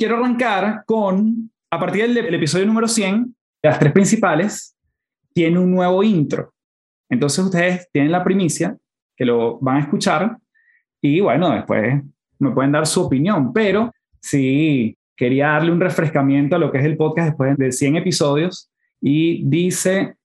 quiero arrancar con, a partir del, episodio número 100, las tres principales, tiene un nuevo intro. Entonces ustedes tienen la primicia, que lo van a escuchar, y bueno, después me pueden dar su opinión, pero sí quería darle un refrescamiento a lo que es el podcast después de 100 episodios, y dice...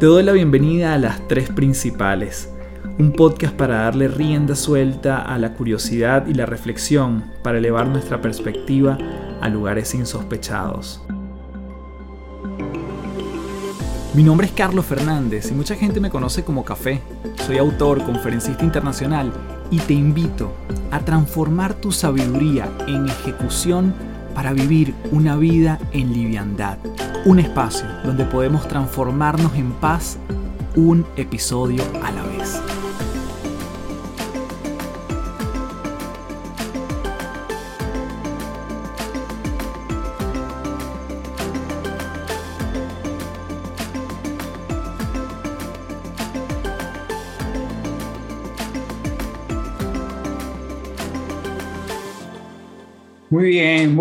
Te doy la bienvenida a las tres principales un podcast para darle rienda suelta a la curiosidad y la reflexión para elevar nuestra perspectiva a lugares insospechados. Mi nombre es Carlos Fernández y mucha gente me conoce como Café. Soy autor, conferencista internacional y te invito a transformar tu sabiduría en ejecución para vivir una vida en liviandad. Un espacio donde podemos transformarnos en paz un episodio a la vez.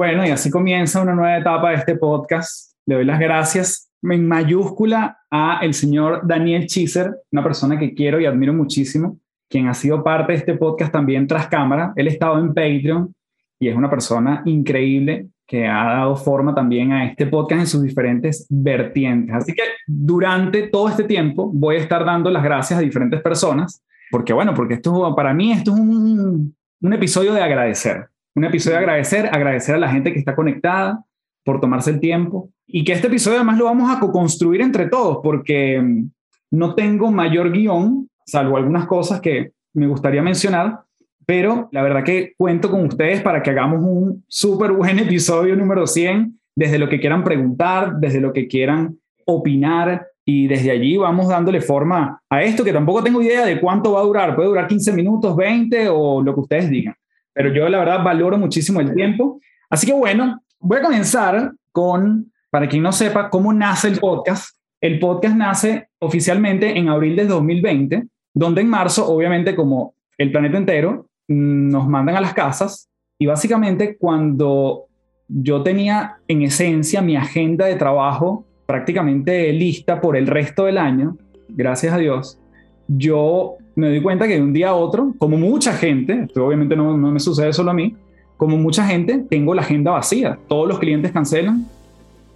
Bueno, y así comienza una nueva etapa de este podcast. Le doy las gracias en mayúscula a el señor Daniel Chiser, una persona que quiero y admiro muchísimo, quien ha sido parte de este podcast también tras cámara. Él ha estado en Patreon y es una persona increíble que ha dado forma también a este podcast en sus diferentes vertientes. Así que durante todo este tiempo voy a estar dando las gracias a diferentes personas, porque bueno, porque esto para mí esto es un, un episodio de agradecer un episodio de agradecer, agradecer a la gente que está conectada por tomarse el tiempo. Y que este episodio además lo vamos a co-construir entre todos porque mm, no tengo mayor guion, salvo algunas cosas que me gustaría mencionar, pero la verdad que cuento con ustedes para que hagamos un súper buen episodio número 100, desde lo que quieran preguntar, desde lo que quieran opinar y desde allí vamos dándole forma a esto que tampoco tengo idea de cuánto va a durar, puede durar 15 minutos, 20 o lo que ustedes digan pero yo la verdad valoro muchísimo el tiempo. Así que bueno, voy a comenzar con, para quien no sepa, cómo nace el podcast. El podcast nace oficialmente en abril de 2020, donde en marzo, obviamente, como el planeta entero, mm, nos mandan a las casas y básicamente cuando yo tenía en esencia mi agenda de trabajo prácticamente lista por el resto del año, gracias a Dios, yo me doy cuenta que de un día a otro, como mucha gente, esto obviamente no, no me sucede solo a mí, como mucha gente, tengo la agenda vacía. Todos los clientes cancelan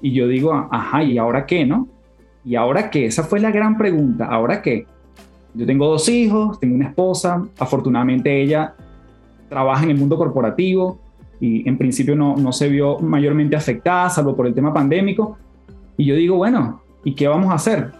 y yo digo, ajá, ¿y ahora qué, no? ¿Y ahora qué? Esa fue la gran pregunta. ¿Ahora qué? Yo tengo dos hijos, tengo una esposa, afortunadamente ella trabaja en el mundo corporativo y en principio no, no se vio mayormente afectada, salvo por el tema pandémico. Y yo digo, bueno, ¿y qué vamos a hacer?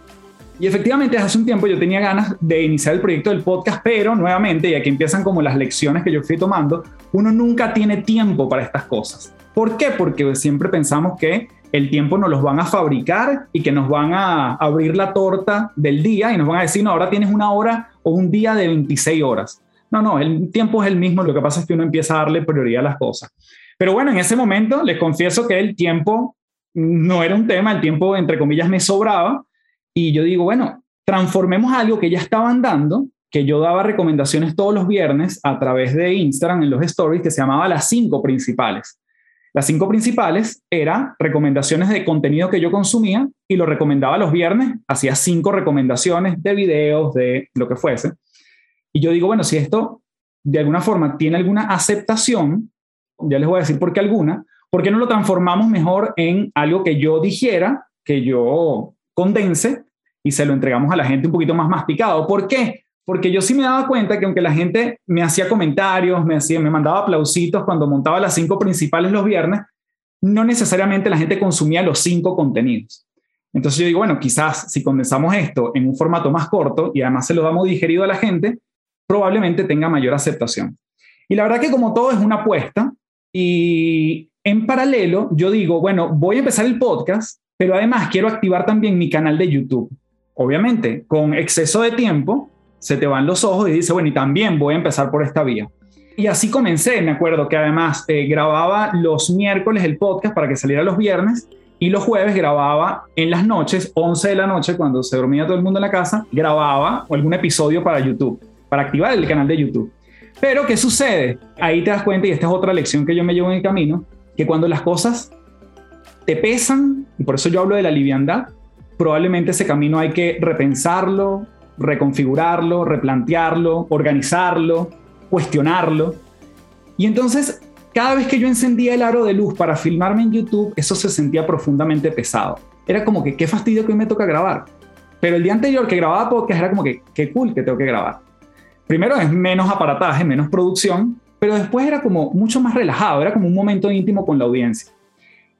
Y efectivamente, hace un tiempo yo tenía ganas de iniciar el proyecto del podcast, pero nuevamente, y aquí empiezan como las lecciones que yo fui tomando, uno nunca tiene tiempo para estas cosas. ¿Por qué? Porque siempre pensamos que el tiempo nos los van a fabricar y que nos van a abrir la torta del día y nos van a decir, no, ahora tienes una hora o un día de 26 horas. No, no, el tiempo es el mismo, lo que pasa es que uno empieza a darle prioridad a las cosas. Pero bueno, en ese momento les confieso que el tiempo no era un tema, el tiempo entre comillas me sobraba y yo digo, bueno, transformemos algo que ya estaban dando, que yo daba recomendaciones todos los viernes a través de Instagram en los stories, que se llamaba las cinco principales. Las cinco principales eran recomendaciones de contenido que yo consumía y lo recomendaba los viernes, hacía cinco recomendaciones de videos, de lo que fuese. Y yo digo, bueno, si esto de alguna forma tiene alguna aceptación, ya les voy a decir por qué alguna, ¿por qué no lo transformamos mejor en algo que yo dijera, que yo condense y se lo entregamos a la gente un poquito más masticado. ¿Por qué? Porque yo sí me daba cuenta que aunque la gente me hacía comentarios, me, hacía, me mandaba aplausitos cuando montaba las cinco principales los viernes, no necesariamente la gente consumía los cinco contenidos. Entonces yo digo, bueno, quizás si condensamos esto en un formato más corto y además se lo damos digerido a la gente, probablemente tenga mayor aceptación. Y la verdad que como todo es una apuesta y en paralelo yo digo, bueno, voy a empezar el podcast, pero además quiero activar también mi canal de YouTube obviamente, con exceso de tiempo, se te van los ojos y dices, bueno, y también voy a empezar por esta vía. Y así comencé, me acuerdo que además eh, grababa los miércoles el podcast para que saliera los viernes y los jueves grababa en las noches, 11 de la noche, cuando se dormía todo el mundo en la casa, grababa algún episodio para YouTube. para activar el canal de YouTube. Pero, ¿qué sucede? Ahí te das cuenta, y esta es otra lección que yo me llevo en el camino, que cuando las cosas te pesan, y por eso yo hablo de la liviandad, probablemente ese camino hay que repensarlo, reconfigurarlo, replantearlo, organizarlo, cuestionarlo. Y entonces, cada vez que yo encendía el aro de luz para filmarme en YouTube, eso se sentía profundamente pesado. Era como que qué fastidio que hoy me toca grabar. Pero el día anterior que grababa podcast era como que qué cool que tengo que grabar. Primero es menos aparataje, menos producción, pero después era como mucho más relajado, era como un momento íntimo con la audiencia.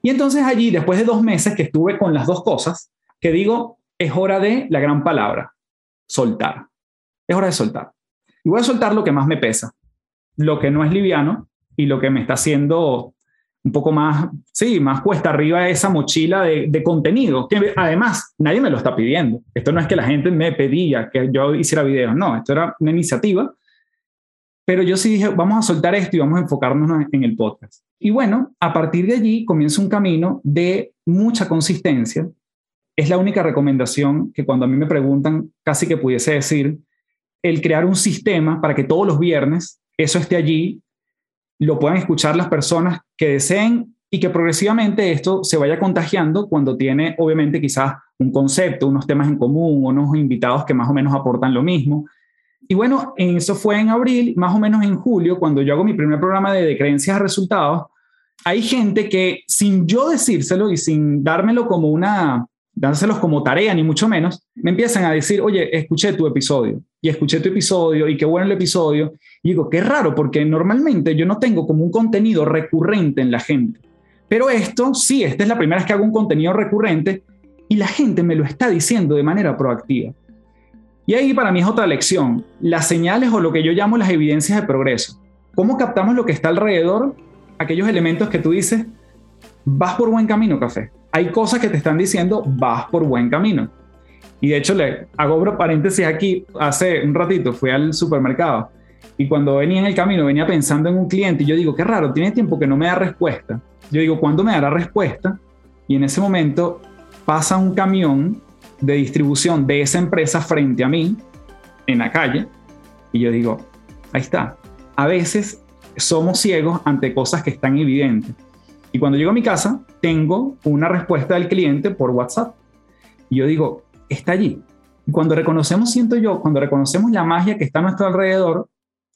Y entonces allí, después de dos meses que estuve con las dos cosas, que digo, es hora de la gran palabra, soltar. Es hora de soltar. Y voy a soltar lo que más me pesa, lo que no es liviano y lo que me está haciendo un poco más, sí, más cuesta arriba esa mochila de, de, contenido, que además nadie me lo está pidiendo. Esto no es que la gente me pedía que yo hiciera videos, no, esto era una iniciativa. Pero yo sí dije, vamos a soltar esto y vamos a enfocarnos en el podcast. Y bueno, a partir de allí comienza un camino de mucha consistencia. Es la única recomendación que cuando a mí me preguntan, casi que pudiese decir, el crear un sistema para que todos los viernes eso esté allí lo puedan escuchar las personas que deseen y que progresivamente esto se vaya contagiando cuando tiene obviamente quizás un concepto, unos temas en común, unos invitados que más o menos aportan lo mismo. Y bueno, eso fue en abril, más o menos en julio, cuando yo hago mi primer programa de, creencias a resultados, hay gente que sin yo decírselo y sin dármelo como una, dárselos como tarea, ni mucho menos, me empiezan a decir, oye, escuché tu episodio, y escuché tu episodio, y qué bueno el episodio, y digo, qué raro, porque normalmente yo no tengo como un contenido recurrente en la gente. Pero esto, sí, esta es la primera vez que hago un contenido recurrente, y la gente me lo está diciendo de manera proactiva. Y ahí para mí es otra lección, las señales o lo que yo llamo las evidencias de progreso. ¿Cómo captamos lo que está alrededor? Aquellos elementos que tú dices, vas por buen camino, café hay cosas que te están diciendo, vas por buen camino. Y de hecho, le hago paréntesis aquí. Hace un ratito fui al supermercado y cuando venía en el camino venía pensando en un cliente y yo digo, qué raro, tiene tiempo que no me da respuesta. Yo digo, ¿cuándo me dará respuesta? Y en ese momento pasa un camión de distribución de esa empresa frente a mí en la calle y yo digo, ahí está. A veces somos ciegos ante cosas que están evidentes. Y cuando llego a mi casa, tengo una respuesta del cliente por WhatsApp. Y yo digo, está allí. Y cuando reconocemos, siento yo, cuando reconocemos la magia que está a nuestro alrededor,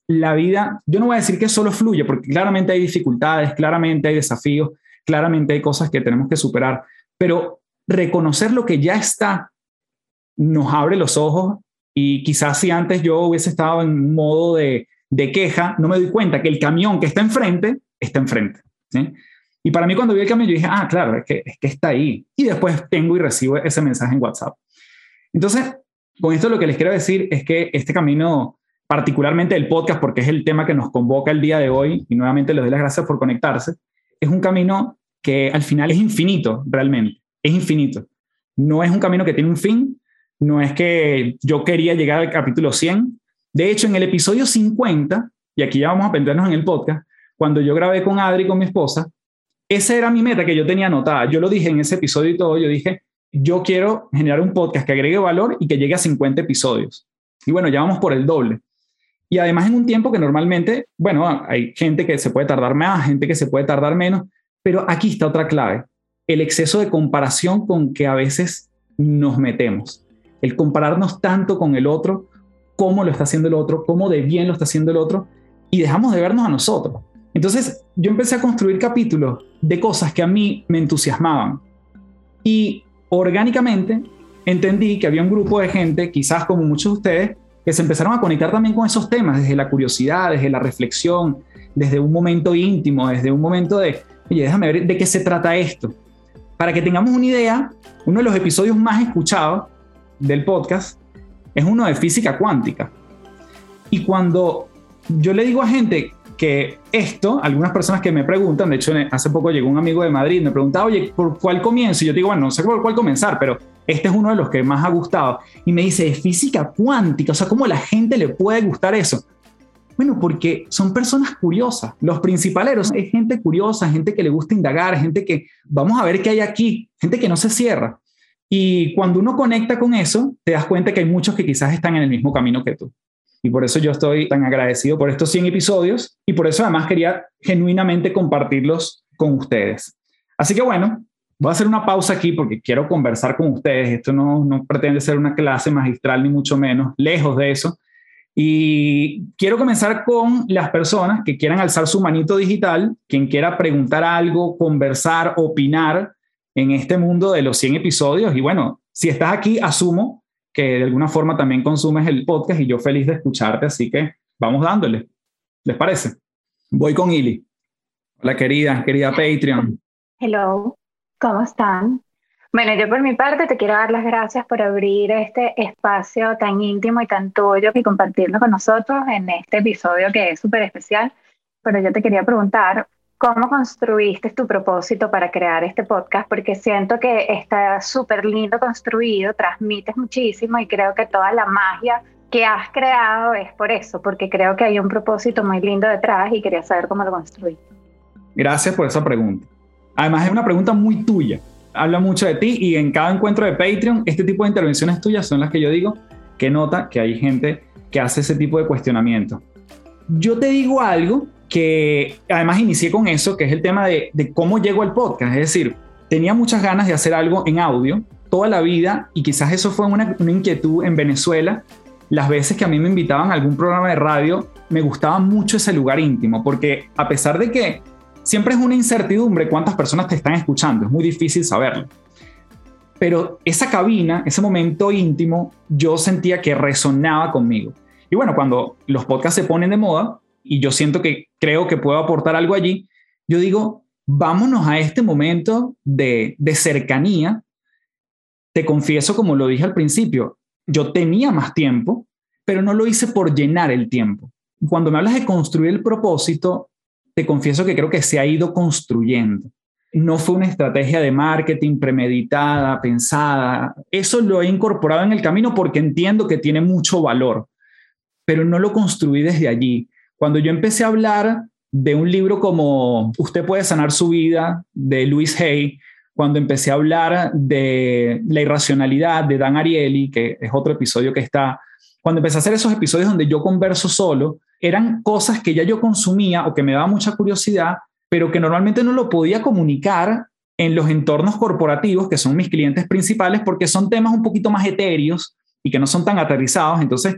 la vida, yo no voy a decir que solo fluye, porque claramente hay dificultades, claramente hay desafíos, claramente hay cosas que tenemos que superar, pero reconocer lo que ya está nos abre los ojos y quizás si antes yo hubiese estado en un modo de, de queja, no me doy cuenta que el camión que está enfrente está enfrente. ¿sí? Y para mí cuando vi el cambio, yo dije, ah, claro, es que, es que está ahí. Y después tengo y recibo ese mensaje en WhatsApp. Entonces, con esto lo que les quiero decir es que este camino, particularmente el podcast, porque es el tema que nos convoca el día de hoy, y nuevamente les doy las gracias por conectarse, es un camino que al final es infinito, realmente, es infinito. No es un camino que tiene un fin, no es que yo quería llegar al capítulo 100. De hecho, en el episodio 50, y aquí ya vamos a aprendernos en el podcast, cuando yo grabé con Adri, con mi esposa, esa era mi meta que yo tenía anotada. Yo lo dije en ese episodio y todo. Yo dije, yo quiero generar un podcast que agregue valor y que llegue a 50 episodios. Y bueno, ya vamos por el doble. Y además en un tiempo que normalmente, bueno, hay gente que se puede tardar más, gente que se puede tardar menos, pero aquí está otra clave, el exceso de comparación con que a veces nos metemos. El compararnos tanto con el otro, cómo lo está haciendo el otro, cómo de bien lo está haciendo el otro, y dejamos de vernos a nosotros. Entonces yo empecé a construir capítulos de cosas que a mí me entusiasmaban. Y orgánicamente entendí que había un grupo de gente, quizás como muchos de ustedes, que se empezaron a conectar también con esos temas, desde la curiosidad, desde la reflexión, desde un momento íntimo, desde un momento de, oye, déjame ver de qué se trata esto. Para que tengamos una idea, uno de los episodios más escuchados del podcast es uno de física cuántica. Y cuando yo le digo a gente, que esto, algunas personas que me preguntan, de hecho hace poco llegó un amigo de Madrid, me preguntaba, oye, ¿por cuál comienzo? Y yo digo, bueno, no sé por cuál comenzar, pero este es uno de los que más ha gustado. Y me dice, es física cuántica, o sea, ¿cómo la gente le puede gustar eso? Bueno, porque son personas curiosas. Los principaleros es gente curiosa, gente que le gusta indagar, gente que vamos a ver qué hay aquí, gente que no se cierra. Y cuando uno conecta con eso, te das cuenta que hay muchos que quizás están en el mismo camino que tú. Y por eso yo estoy tan agradecido por estos 100 episodios y por eso además quería genuinamente compartirlos con ustedes. Así que bueno, voy a hacer una pausa aquí porque quiero conversar con ustedes. Esto no, no pretende ser una clase magistral ni mucho menos, lejos de eso. Y quiero comenzar con las personas que quieran alzar su manito digital, quien quiera preguntar algo, conversar, opinar en este mundo de los 100 episodios. Y bueno, si estás aquí, asumo que de alguna forma también consumes el podcast y yo feliz de escucharte, así que vamos dándole. ¿Les parece? Voy con Ili. Hola querida, querida Patreon. Hello, ¿cómo están? Bueno, yo por mi parte te quiero dar las gracias por abrir este espacio tan íntimo y tan tuyo y compartirlo con nosotros en este episodio que es súper especial. Pero yo te quería preguntar, ¿cómo construiste tu propósito para crear este podcast? Porque siento que está súper lindo construido, transmites muchísimo y creo que toda la magia que has creado es por eso, porque creo que hay un propósito muy lindo detrás y quería saber cómo lo construiste. Gracias por esa pregunta. Además es una pregunta muy tuya habla mucho de ti y en cada encuentro de Patreon, este tipo de intervenciones tuyas son las que yo digo que nota que hay gente que hace ese tipo de cuestionamiento. Yo te digo algo que además inicié con eso, que es el tema de, cómo llego al podcast. Es decir, tenía muchas ganas de hacer algo en audio toda la vida y quizás eso fue una, una inquietud en Venezuela. Las veces que a mí me invitaban a algún programa de radio, me gustaba mucho ese lugar íntimo, porque a pesar de que siempre es una incertidumbre cuántas personas te están escuchando, es muy difícil saberlo. Pero esa cabina, ese momento íntimo, yo sentía que resonaba conmigo. Y bueno, cuando los podcasts se ponen de moda y yo siento que creo que puedo aportar algo allí, yo digo, vámonos a este momento de, de cercanía. Te confieso, como lo dije al principio, yo tenía más tiempo, pero no lo hice por llenar el tiempo. Cuando me hablas de construir el propósito, te confieso que creo que se ha ido construyendo. No fue una estrategia de marketing premeditada, pensada. Eso lo he incorporado en el camino porque entiendo que tiene mucho valor, pero no lo construí desde allí. Cuando yo empecé a hablar de un libro como Usted puede sanar su vida, de Luis Hay, cuando empecé a hablar de la irracionalidad de Dan Ariely, que es otro episodio que está, cuando empecé a hacer esos episodios donde yo converso solo, eran cosas que ya yo consumía o que me daba mucha curiosidad, pero que normalmente no lo podía comunicar en los entornos corporativos, que son mis clientes principales, porque son temas un poquito más etéreos y que no son tan aterrizados. Entonces,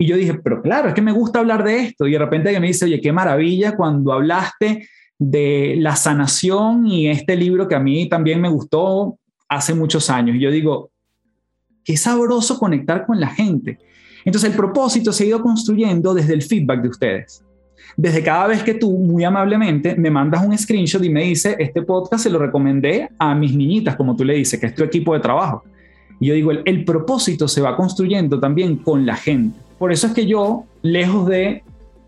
y yo dije, pero claro, es que me gusta hablar de esto. Y de repente me dice, oye, qué maravilla cuando hablaste de la sanación y este libro que a mí también me gustó hace muchos años. Y yo digo, qué sabroso conectar con la gente. Entonces el propósito se ha ido construyendo desde el feedback de ustedes. Desde cada vez que tú muy amablemente me mandas un screenshot y me dice, este podcast se lo recomendé a mis niñitas, como tú le dices, que es tu equipo de trabajo. Y yo digo, el, el propósito se va construyendo también con la gente. Por eso es que yo, lejos de,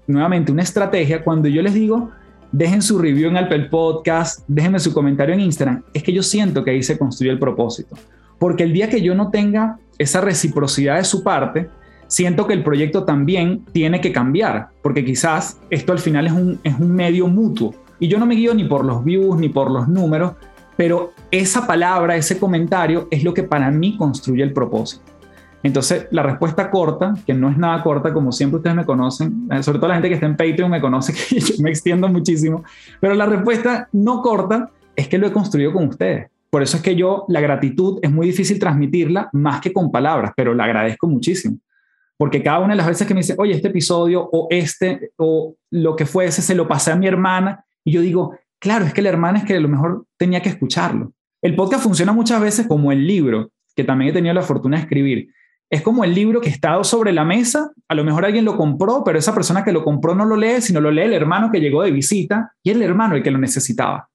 nuevamente, una estrategia, cuando yo les digo, dejen su review en Apple Podcast, déjenme su comentario en Instagram, es que yo siento que ahí se construye el propósito. Porque el día que yo no tenga esa reciprocidad de su parte, siento que el proyecto también tiene que cambiar, porque quizás esto al final es un, es un medio mutuo. Y yo no me guío ni por los views ni por los números, pero esa palabra, ese comentario es lo que para mí construye el propósito. Entonces, la respuesta corta, que no es nada corta, como siempre ustedes me conocen, eh, sobre todo la gente que está en Patreon me conoce que yo me extiendo muchísimo, pero la respuesta no corta es que lo he construido con ustedes. Por eso es que yo, la gratitud es muy difícil transmitirla más que con palabras, pero la agradezco muchísimo porque cada una de las veces que me dice, oye, este episodio o este o lo que fuese, se lo pasé a mi hermana, y yo digo, claro, es que la hermana es que a lo mejor tenía que escucharlo. El podcast funciona muchas veces como el libro, que también he tenido la fortuna de escribir. Es como el libro que está sobre la mesa, a lo mejor alguien lo compró, pero esa persona que lo compró no lo lee, sino lo lee el hermano que llegó de visita y el hermano el que lo necesitaba.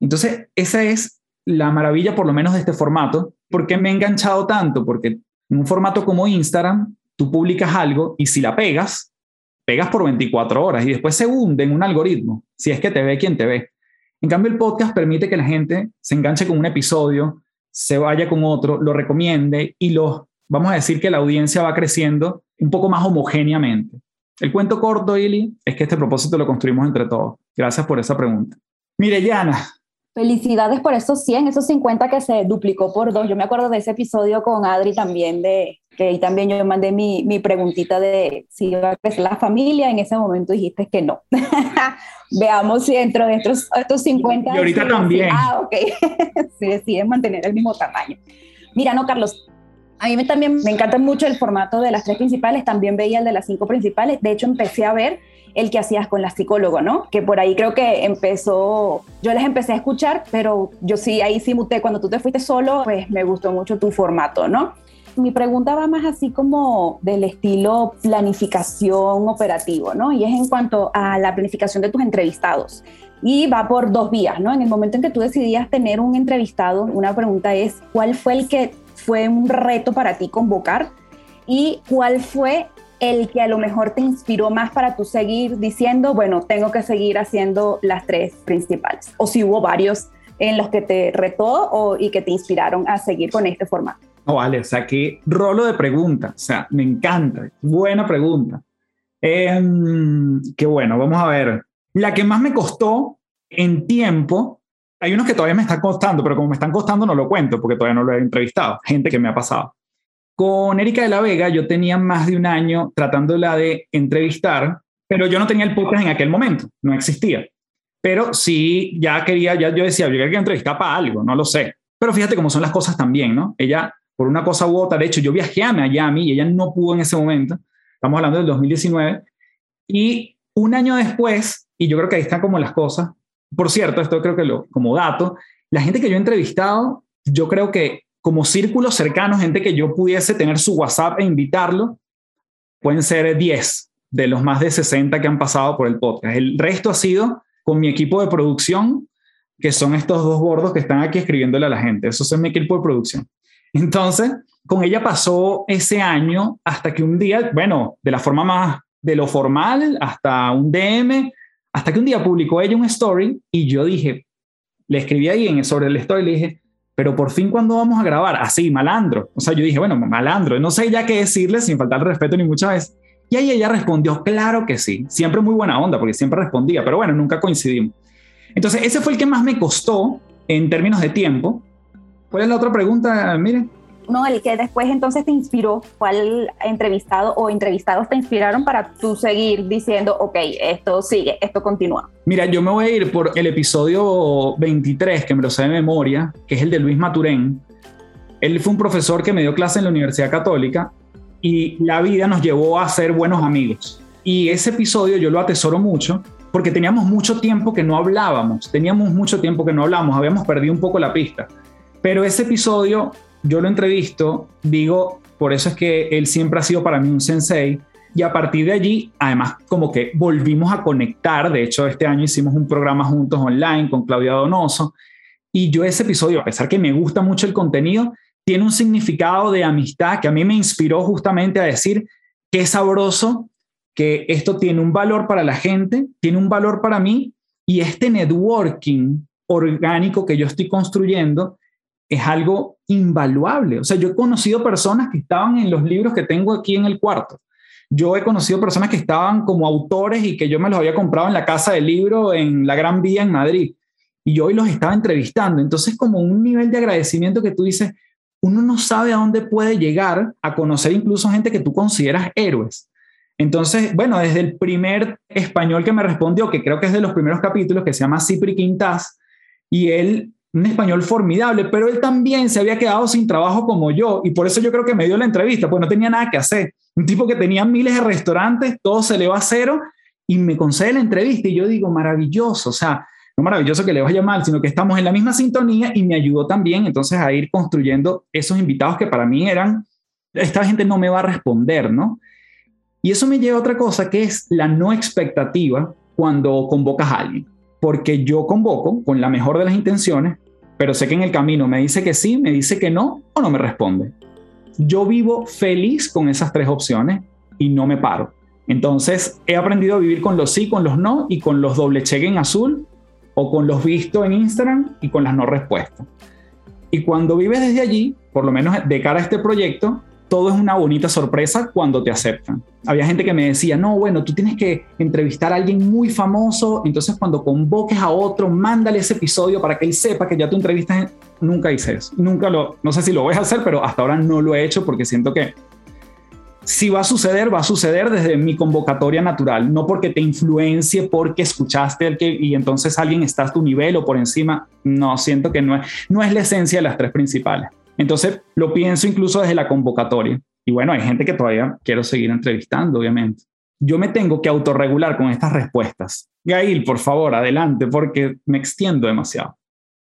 Entonces, esa es la maravilla por lo menos de este formato. ¿Por qué me he enganchado tanto? Porque en un formato como Instagram, tú publicas algo y si la pegas, pegas por 24 horas y después se hunde en un algoritmo, si es que te ve quien te ve. En cambio, el podcast permite que la gente se enganche con un episodio, se vaya con otro, lo recomiende y lo, vamos a decir que la audiencia va creciendo un poco más homogéneamente. El cuento corto, Ili, es que este propósito lo construimos entre todos. Gracias por esa pregunta. Mire, Yana, Felicidades por esos 100, esos 50 que se duplicó por dos. Yo me acuerdo de ese episodio con Adri también, de que ahí también yo mandé mi, mi preguntita de si iba a crecer la familia. En ese momento dijiste que no. Veamos si dentro de estos, estos 50... Y ahorita también. ah, ok. se deciden mantener el mismo tamaño. Mira, no, Carlos, a mí también me encanta mucho el formato de las tres principales, también veía el de las cinco principales, de hecho empecé a ver el que hacías con la psicóloga, ¿no? Que por ahí creo que empezó, yo les empecé a escuchar, pero yo sí, ahí sí muté, cuando tú te fuiste solo, pues me gustó mucho tu formato, ¿no? Mi pregunta va más así como del estilo planificación operativo, ¿no? Y es en cuanto a la planificación de tus entrevistados. Y va por dos vías, ¿no? En el momento en que tú decidías tener un entrevistado, una pregunta es, ¿cuál fue el que fue un reto para ti convocar? ¿Y cuál fue el que a lo mejor te inspiró más para tú seguir diciendo, bueno, tengo que seguir haciendo las tres principales? O si hubo varios en los que te retó o, y que te inspiraron a seguir con este formato. No, vale, o sea, qué rolo de preguntas, o sea, me encanta, buena pregunta. Em, qué bueno, vamos a ver. La que más me costó en tiempo, hay unos que todavía me están costando, pero como me están costando no lo cuento porque todavía no lo he entrevistado, gente que me ha pasado. Con Erika de la Vega yo tenía más de un año tratándola de entrevistar, pero yo no tenía el podcast en aquel momento, no existía. Pero sí, ya quería, ya yo decía, yo quería entrevistar para algo, no lo sé. Pero fíjate cómo son las cosas también, ¿no? Ella, por una cosa u otra, de hecho, yo viajé a Miami y ella no pudo en ese momento, estamos hablando del 2019, y un año después, y yo creo que ahí están como las cosas, por cierto, esto creo que lo, como dato, la gente que yo he entrevistado, yo creo que como círculos cercanos, gente que yo pudiese tener su WhatsApp e invitarlo, pueden ser 10 de los más de 60 que han pasado por el podcast. El resto ha sido con mi equipo de producción, que son estos dos gordos que están aquí escribiéndole a la gente. Eso es mi equipo de producción. Entonces, con ella pasó ese año hasta que un día, bueno, de la forma más de lo formal hasta un DM, hasta que un día publicó ella un story y yo dije, le escribí ahí en, sobre el story, le dije, pero por fin cuando vamos a grabar, así, malandro. O sea, yo dije, bueno, malandro, no sé ya qué decirle sin faltar respeto ni muchas veces. Y ahí ella respondió, claro que sí, siempre muy buena onda, porque siempre respondía, pero bueno, nunca coincidimos. Entonces, ese fue el que más me costó en términos de tiempo. ¿Cuál es la otra pregunta? Miren. No, el que después entonces te inspiró, ¿cuál entrevistado o entrevistados te inspiraron para tú seguir diciendo, ok, esto sigue, esto continúa? Mira, yo me voy a ir por el episodio 23, que me lo sé de memoria, que es el de Luis Maturén. Él fue un profesor que me dio clase en la Universidad Católica y la vida nos llevó a ser buenos amigos. Y ese episodio yo lo atesoro mucho porque teníamos mucho tiempo que no hablábamos, teníamos mucho tiempo que no hablábamos, habíamos perdido un poco la pista. Pero ese episodio yo lo entrevisto, digo, por eso es que él siempre ha sido para mí un sensei. Y a partir de allí, además, como que volvimos a conectar. De hecho, este año hicimos un programa juntos online con Claudia Donoso. Y yo ese episodio, a pesar que me gusta mucho el contenido, tiene un significado de amistad que a mí me inspiró justamente a decir que es sabroso, que esto tiene un valor para la gente, tiene un valor para mí y este networking orgánico que yo estoy construyendo es algo invaluable. O sea, yo he conocido personas que estaban en los libros que tengo aquí en el cuarto. Yo he conocido personas que estaban como autores y que yo me los había comprado en la casa del libro en la Gran Vía en Madrid. Y yo hoy los estaba entrevistando. Entonces, como un nivel de agradecimiento que tú dices, uno no sabe a dónde puede llegar a conocer incluso gente que tú consideras héroes. Entonces, bueno, desde el primer español que me respondió, que creo que es de los primeros capítulos, que se llama Cipri Quintas, y él un español formidable, pero él también se había quedado sin trabajo como yo y por eso yo creo que me dio la entrevista, pues no tenía nada que hacer. Un tipo que tenía miles de restaurantes, todo se le va a cero y me concede la entrevista y yo digo, maravilloso, o sea, no maravilloso que le vaya mal, sino que estamos en la misma sintonía y me ayudó también entonces a ir construyendo esos invitados que para mí eran, esta gente no me va a responder, ¿no? Y eso me lleva a otra cosa que es la no expectativa cuando convocas a alguien porque yo convoco con la mejor de las intenciones, pero sé que en el camino me dice que sí, me dice que no o no me responde. Yo vivo feliz con esas tres opciones y no me paro. Entonces he aprendido a vivir con los sí, con los no y con los doble cheque en azul o con los vistos en Instagram y con las no respuestas. Y cuando vives desde allí, por lo menos de cara a este proyecto, todo es una bonita sorpresa cuando te aceptan. Había gente que me decía, no, bueno, tú tienes que entrevistar a alguien muy famoso, entonces cuando convoques a otro, mándale ese episodio para que él sepa que ya tú entrevistas. Nunca hice eso, nunca lo, no sé si lo voy a hacer, pero hasta ahora no lo he hecho porque siento que si va a suceder, va a suceder desde mi convocatoria natural, no porque te influencie, porque escuchaste el que y entonces alguien está a tu nivel o por encima. No, siento que no es, no es la esencia de las tres principales. Entonces lo pienso incluso desde la convocatoria. Y bueno, hay gente que todavía quiero seguir entrevistando, obviamente. Yo me tengo que autorregular con estas respuestas. Gail, por favor, adelante, porque me extiendo demasiado.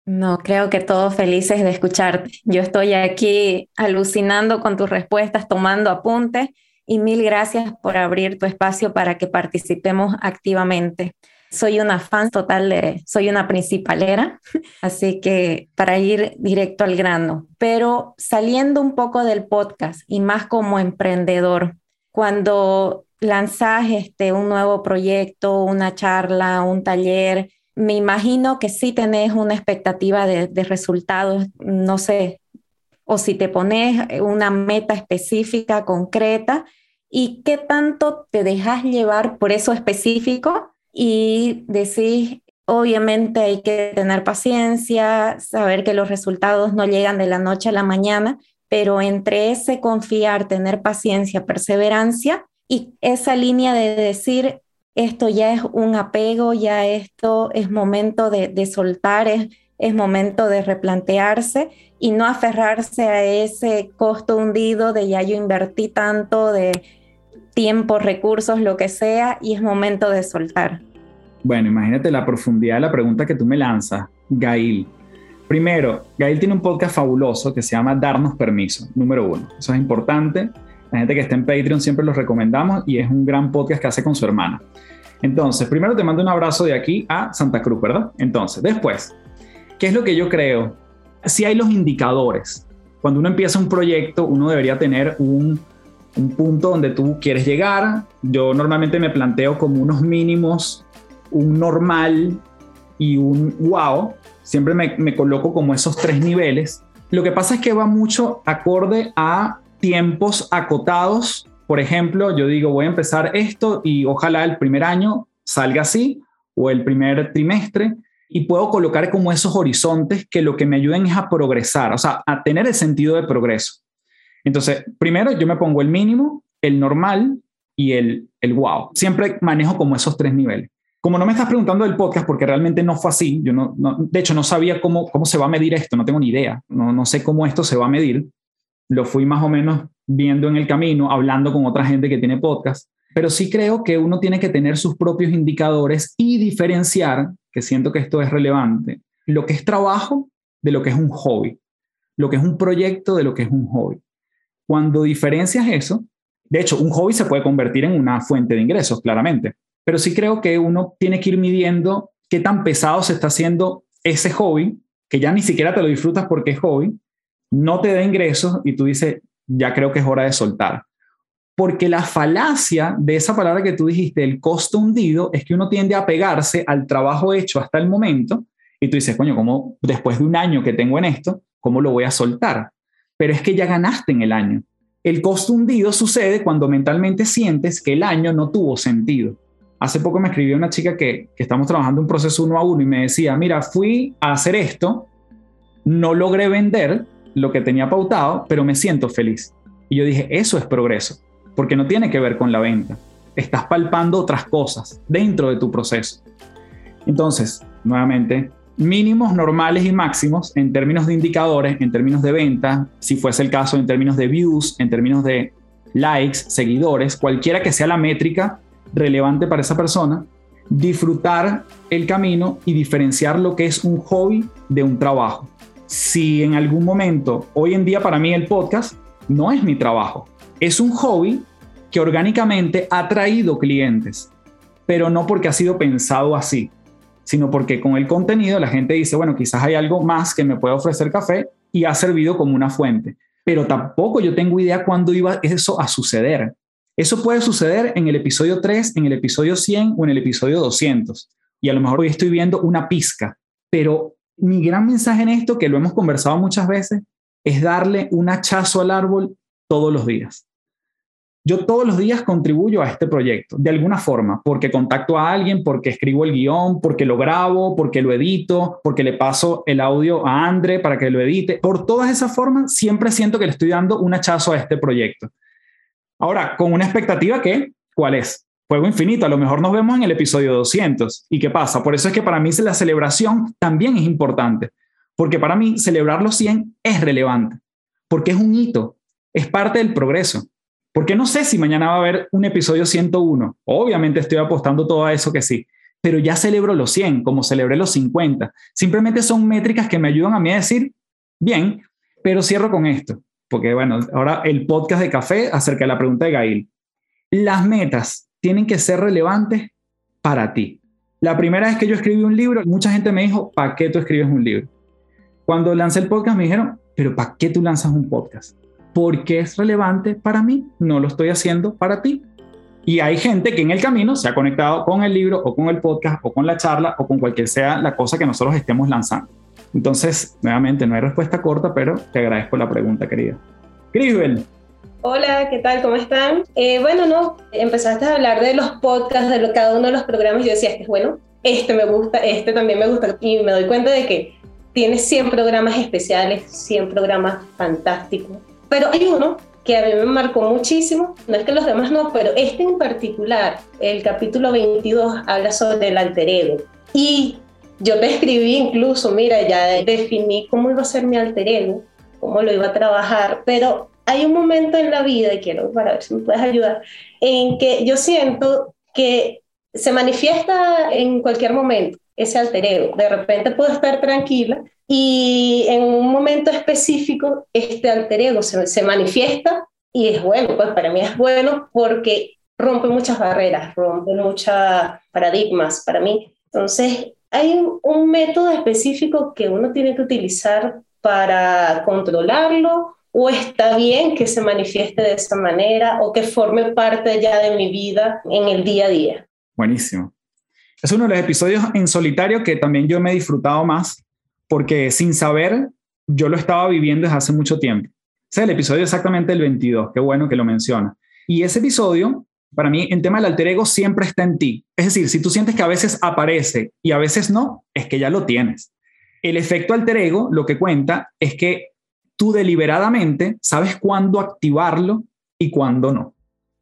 No, creo que todos felices de escucharte. Yo estoy aquí alucinando con tus respuestas, tomando apuntes y mil gracias por abrir tu espacio para que participemos activamente. Soy una fan total soy una principalera, así que para ir directo al grano, pero saliendo un poco del podcast y más como emprendedor, cuando lanzas este, un nuevo proyecto, una charla, un taller, me imagino que sí tenés una expectativa de, de resultados, no sé, o si te pones una meta específica, concreta, y qué tanto te dejas llevar por eso específico y decís, obviamente hay que tener paciencia, saber que los resultados no llegan de la noche a la mañana, pero entre ese confiar, tener paciencia, perseverancia y esa línea de decir, esto ya es un apego, ya esto es momento de, soltar, es, es momento de replantearse y no aferrarse a ese costo hundido de ya yo invertí tanto, de tiempo, recursos, lo que sea, y es momento de soltar. Bueno, imagínate la profundidad de la pregunta que tú me lanzas, Gail. Primero, Gail tiene un podcast fabuloso que se llama Darnos Permiso, número uno. Eso es importante. La gente que está en Patreon siempre los recomendamos y es un gran podcast que hace con su hermana. Entonces, primero te mando un abrazo de aquí a Santa Cruz, ¿verdad? Entonces, después, ¿qué es lo que yo creo? Si hay los indicadores. Cuando uno empieza un proyecto, uno debería tener un un punto donde tú quieres llegar. Yo normalmente me planteo como unos mínimos, un normal y un wow. Siempre me, me, coloco como esos tres niveles. Lo que pasa es que va mucho acorde a tiempos acotados. Por ejemplo, yo digo, voy a empezar esto y ojalá el primer año salga así o el primer trimestre y puedo colocar como esos horizontes que lo que me ayuden es a progresar, o sea, a tener el sentido de progreso. Entonces, primero yo me pongo el mínimo, el normal y el, el wow. Siempre manejo como esos tres niveles. Como no me estás preguntando del podcast, porque realmente no fue así, yo no, de hecho no sabía cómo, cómo se va a medir esto, no tengo ni idea, no, no sé cómo esto se va a medir. Lo fui más o menos viendo en el camino, hablando con otra gente que tiene podcast, pero sí creo que uno tiene que tener sus propios indicadores y diferenciar, que siento que esto es relevante, lo que es trabajo de lo que es un hobby, lo que es un proyecto de lo que es un hobby. Cuando diferencias eso, de hecho, un hobby se puede convertir en una fuente de ingresos, claramente, pero sí creo que uno tiene que ir midiendo qué tan pesado se está haciendo ese hobby, que ya ni siquiera te lo disfrutas porque es hobby, no te da ingresos y tú dices, ya creo que es hora de soltar. Porque la falacia de esa palabra que tú dijiste, el costo hundido, es que uno tiende a pegarse al trabajo hecho hasta el momento y tú dices, coño, ¿cómo después de un año que tengo en esto, cómo lo voy a soltar? Pero es que ya ganaste en el año. El costo hundido sucede cuando mentalmente sientes que el año no tuvo sentido. Hace poco me escribió una chica que, que estamos trabajando un proceso uno a uno y me decía, mira, fui a hacer esto, no logré vender lo que tenía pautado, pero me siento feliz. Y yo dije, eso es progreso, porque no tiene que ver con la venta. Estás palpando otras cosas dentro de tu proceso. Entonces, nuevamente, mínimos, normales y máximos en términos de indicadores, en términos de venta, si fuese el caso en términos de views, en términos de likes, seguidores, cualquiera que sea la métrica relevante para esa persona, disfrutar el camino y diferenciar lo que es un hobby de un trabajo. Si en algún momento, hoy en día para mí el podcast no es mi trabajo, es un hobby que orgánicamente ha traído clientes, pero no porque ha sido pensado así sino porque con el contenido la gente dice, bueno, quizás hay algo más que me puede ofrecer café y ha servido como una fuente. Pero tampoco yo tengo idea cuándo iba eso a suceder. Eso puede suceder en el episodio 3, en el episodio 100 o en el episodio 200. Y a lo mejor hoy estoy viendo una pizca. Pero mi gran mensaje en esto, que lo hemos conversado muchas veces, es darle un hachazo al árbol todos los días. Yo todos los días contribuyo a este proyecto, de alguna forma, porque contacto a alguien, porque escribo el guion, porque lo grabo, porque lo edito, porque le paso el audio a Andre para que lo edite. Por todas esas formas, siempre siento que le estoy dando un hachazo a este proyecto. Ahora, con una expectativa que, ¿cuál es? Fuego infinito, a lo mejor nos vemos en el episodio 200. ¿Y qué pasa? Por eso es que para mí la celebración también es importante, porque para mí celebrar los 100 es relevante, porque es un hito, es parte del progreso. Porque no sé si mañana va a haber un episodio 101. Obviamente estoy apostando todo a eso que sí, pero ya celebro los 100 como celebré los 50. Simplemente son métricas que me ayudan a mí a decir, bien, pero cierro con esto, porque bueno, ahora el podcast de café acerca de la pregunta de Gail. Las metas tienen que ser relevantes para ti. La primera vez que yo escribí un libro, mucha gente me dijo, ¿para qué tú escribes un libro? Cuando lancé el podcast me dijeron, pero ¿para qué tú lanzas un podcast? Porque es relevante para mí, no lo estoy haciendo para ti. Y hay gente que en el camino se ha conectado con el libro o con el podcast o con la charla o con cualquier sea la cosa que nosotros estemos lanzando. Entonces, nuevamente, no hay respuesta corta, pero te agradezco la pregunta, querida. Crisbel. Hola, ¿qué tal? ¿Cómo están? Eh, bueno, no, empezaste a hablar de los podcasts, de cada uno de los programas. Yo decía, este es bueno, este me gusta, este también me gusta. Y me doy cuenta de que tienes 100 programas especiales, 100 programas fantásticos pero hay uno que a mí me marcó muchísimo, no es que los demás no, pero este en particular, el capítulo 22 habla sobre el alter ego. Y yo te escribí incluso, mira, ya definí cómo iba a ser mi alter ego, cómo lo iba a trabajar, pero hay un momento en la vida, y quiero para ver si me puedes ayudar, en que yo siento que se manifiesta en cualquier momento ese alter ego. De repente puedo estar tranquila y en un momento específico este alter ego se, manifiesta y es bueno, pues para mí es bueno porque rompe muchas barreras, rompe muchos paradigmas para mí. Entonces, hay un método específico que uno tiene que utilizar para controlarlo o está bien que se manifieste de esa manera o que forme parte ya de mi vida en el día a día. Buenísimo. Es uno de los episodios en solitario que también yo me he disfrutado más porque sin saber, yo lo estaba viviendo desde hace mucho tiempo. es el episodio exactamente el 22, qué bueno que lo menciona. Y ese episodio, para mí, en tema del alter ego, siempre está en ti. Es decir, si tú sientes que a veces aparece y a veces no, es que ya lo tienes. El efecto alter ego lo que cuenta es que tú deliberadamente sabes cuándo activarlo y cuándo no.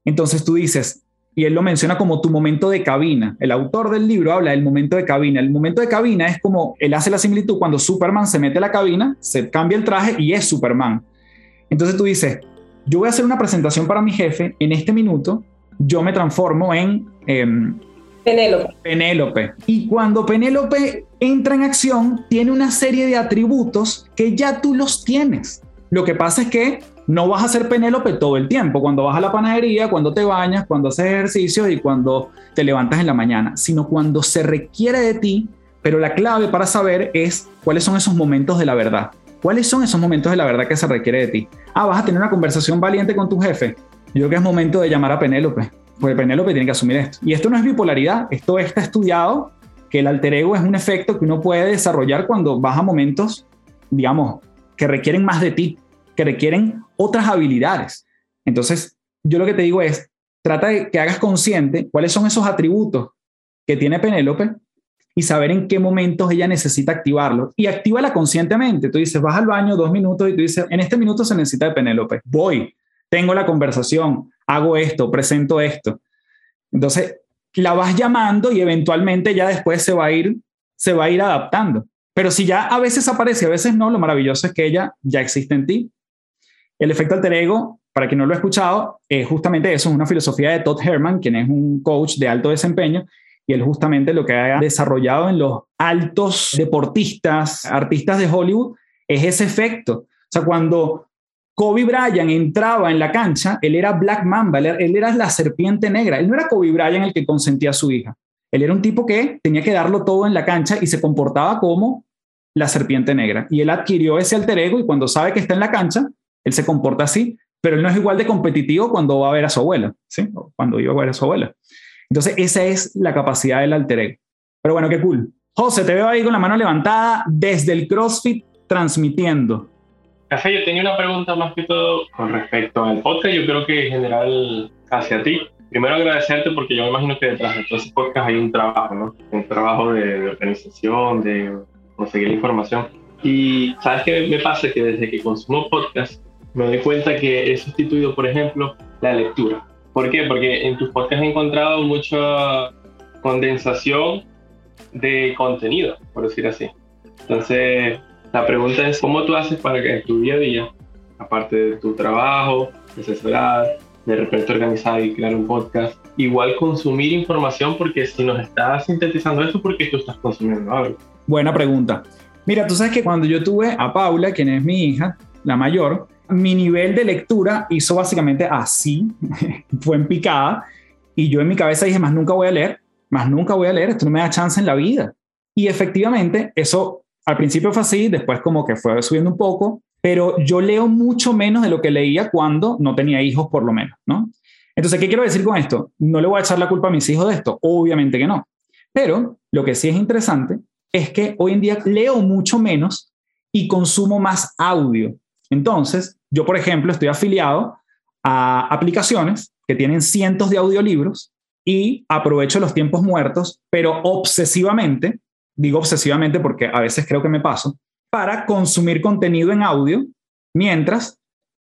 Entonces tú dices, y él lo menciona como tu momento de cabina. El autor del libro habla del momento de cabina. El momento de cabina es como, él hace la similitud cuando Superman se mete a la cabina, se cambia el traje y es Superman. Entonces tú dices, yo voy a hacer una presentación para mi jefe, en este minuto yo me transformo en... Em, Penélope. Penélope. Y cuando Penélope entra en acción, tiene una serie de atributos que ya tú los tienes. Lo que pasa es que no vas a ser Penélope todo el tiempo, cuando vas a la panadería, cuando te bañas, cuando haces ejercicio y cuando te levantas en la mañana, sino cuando se requiere de ti, pero la clave para saber es cuáles son esos momentos de la verdad. ¿Cuáles son esos momentos de la verdad que se requiere de ti? Ah, vas a tener una conversación valiente con tu jefe. Yo creo que es momento de llamar a Penélope, porque Penélope tiene que asumir esto. Y esto no es bipolaridad, esto está estudiado que el alter ego es un efecto que uno puede desarrollar cuando vas a momentos, digamos, que requieren más de ti que requieren otras habilidades. Entonces, yo lo que te digo es, trata de que hagas consciente cuáles son esos atributos que tiene Penélope y saber en qué momentos ella necesita activarlo. Y actívala conscientemente. Tú dices, vas al baño dos minutos y tú dices, en este minuto se necesita de Penélope. Voy, tengo la conversación, hago esto, presento esto. Entonces, la vas llamando y eventualmente ya después se va a ir, se va a ir adaptando. Pero si ya a veces aparece, a veces no, lo maravilloso es que ella ya existe en ti el efecto alter ego, para quien no lo ha escuchado, es justamente eso, es una filosofía de Todd Herman, quien es un coach de alto desempeño, y él justamente lo que ha desarrollado en los altos deportistas, artistas de Hollywood, es ese efecto. O sea, cuando Kobe Bryant entraba en la cancha, él era Black Mamba, él era la serpiente negra, él no era Kobe Bryant el que consentía a su hija, él era un tipo que tenía que darlo todo en la cancha y se comportaba como la serpiente negra. Y él adquirió ese alter ego y cuando sabe que está en la cancha, él se comporta así, pero él no es igual de competitivo cuando va a ver a su abuela, ¿sí? cuando iba a ver a su abuela. Entonces, esa es la capacidad del alter ego. Pero bueno, qué cool. José, te veo ahí con la mano levantada desde el CrossFit transmitiendo. Café, yo tenía una pregunta más que todo con respecto al podcast, yo creo que en general hacia ti. Primero agradecerte porque yo me imagino que detrás de todo ese podcast hay un trabajo, ¿no? Un trabajo de, organización, de conseguir la información. Y sabes qué me pasa que desde que consumo podcast me doy cuenta que he sustituido, por ejemplo, la lectura. ¿Por qué? Porque en tus podcasts he encontrado mucha condensación de contenido, por decir así. Entonces, la pregunta es, ¿cómo tú haces para que en tu día a día, aparte de tu trabajo, de asesorar, de repente organizar y crear un podcast, igual consumir información? Porque si nos estás sintetizando eso, ¿por qué tú estás consumiendo algo? Buena pregunta. Mira, tú sabes que cuando yo tuve a Paula, quien es mi hija, la mayor, mi nivel de lectura hizo básicamente así, fue en picada, y yo en mi cabeza dije, más nunca voy a leer, más nunca voy a leer, esto no me da chance en la vida. Y efectivamente, eso al principio fue así, después como que fue subiendo un poco, pero yo leo mucho menos de lo que leía cuando no tenía hijos, por lo menos, ¿no? Entonces, ¿qué quiero decir con esto? No le voy a echar la culpa a mis hijos de esto, obviamente que no. Pero lo que sí es interesante es que hoy en día leo mucho menos y consumo más audio. Entonces, yo, por ejemplo, estoy afiliado a aplicaciones que tienen cientos de audiolibros y aprovecho los tiempos muertos, pero obsesivamente, digo obsesivamente porque a veces creo que me paso, para consumir contenido en audio mientras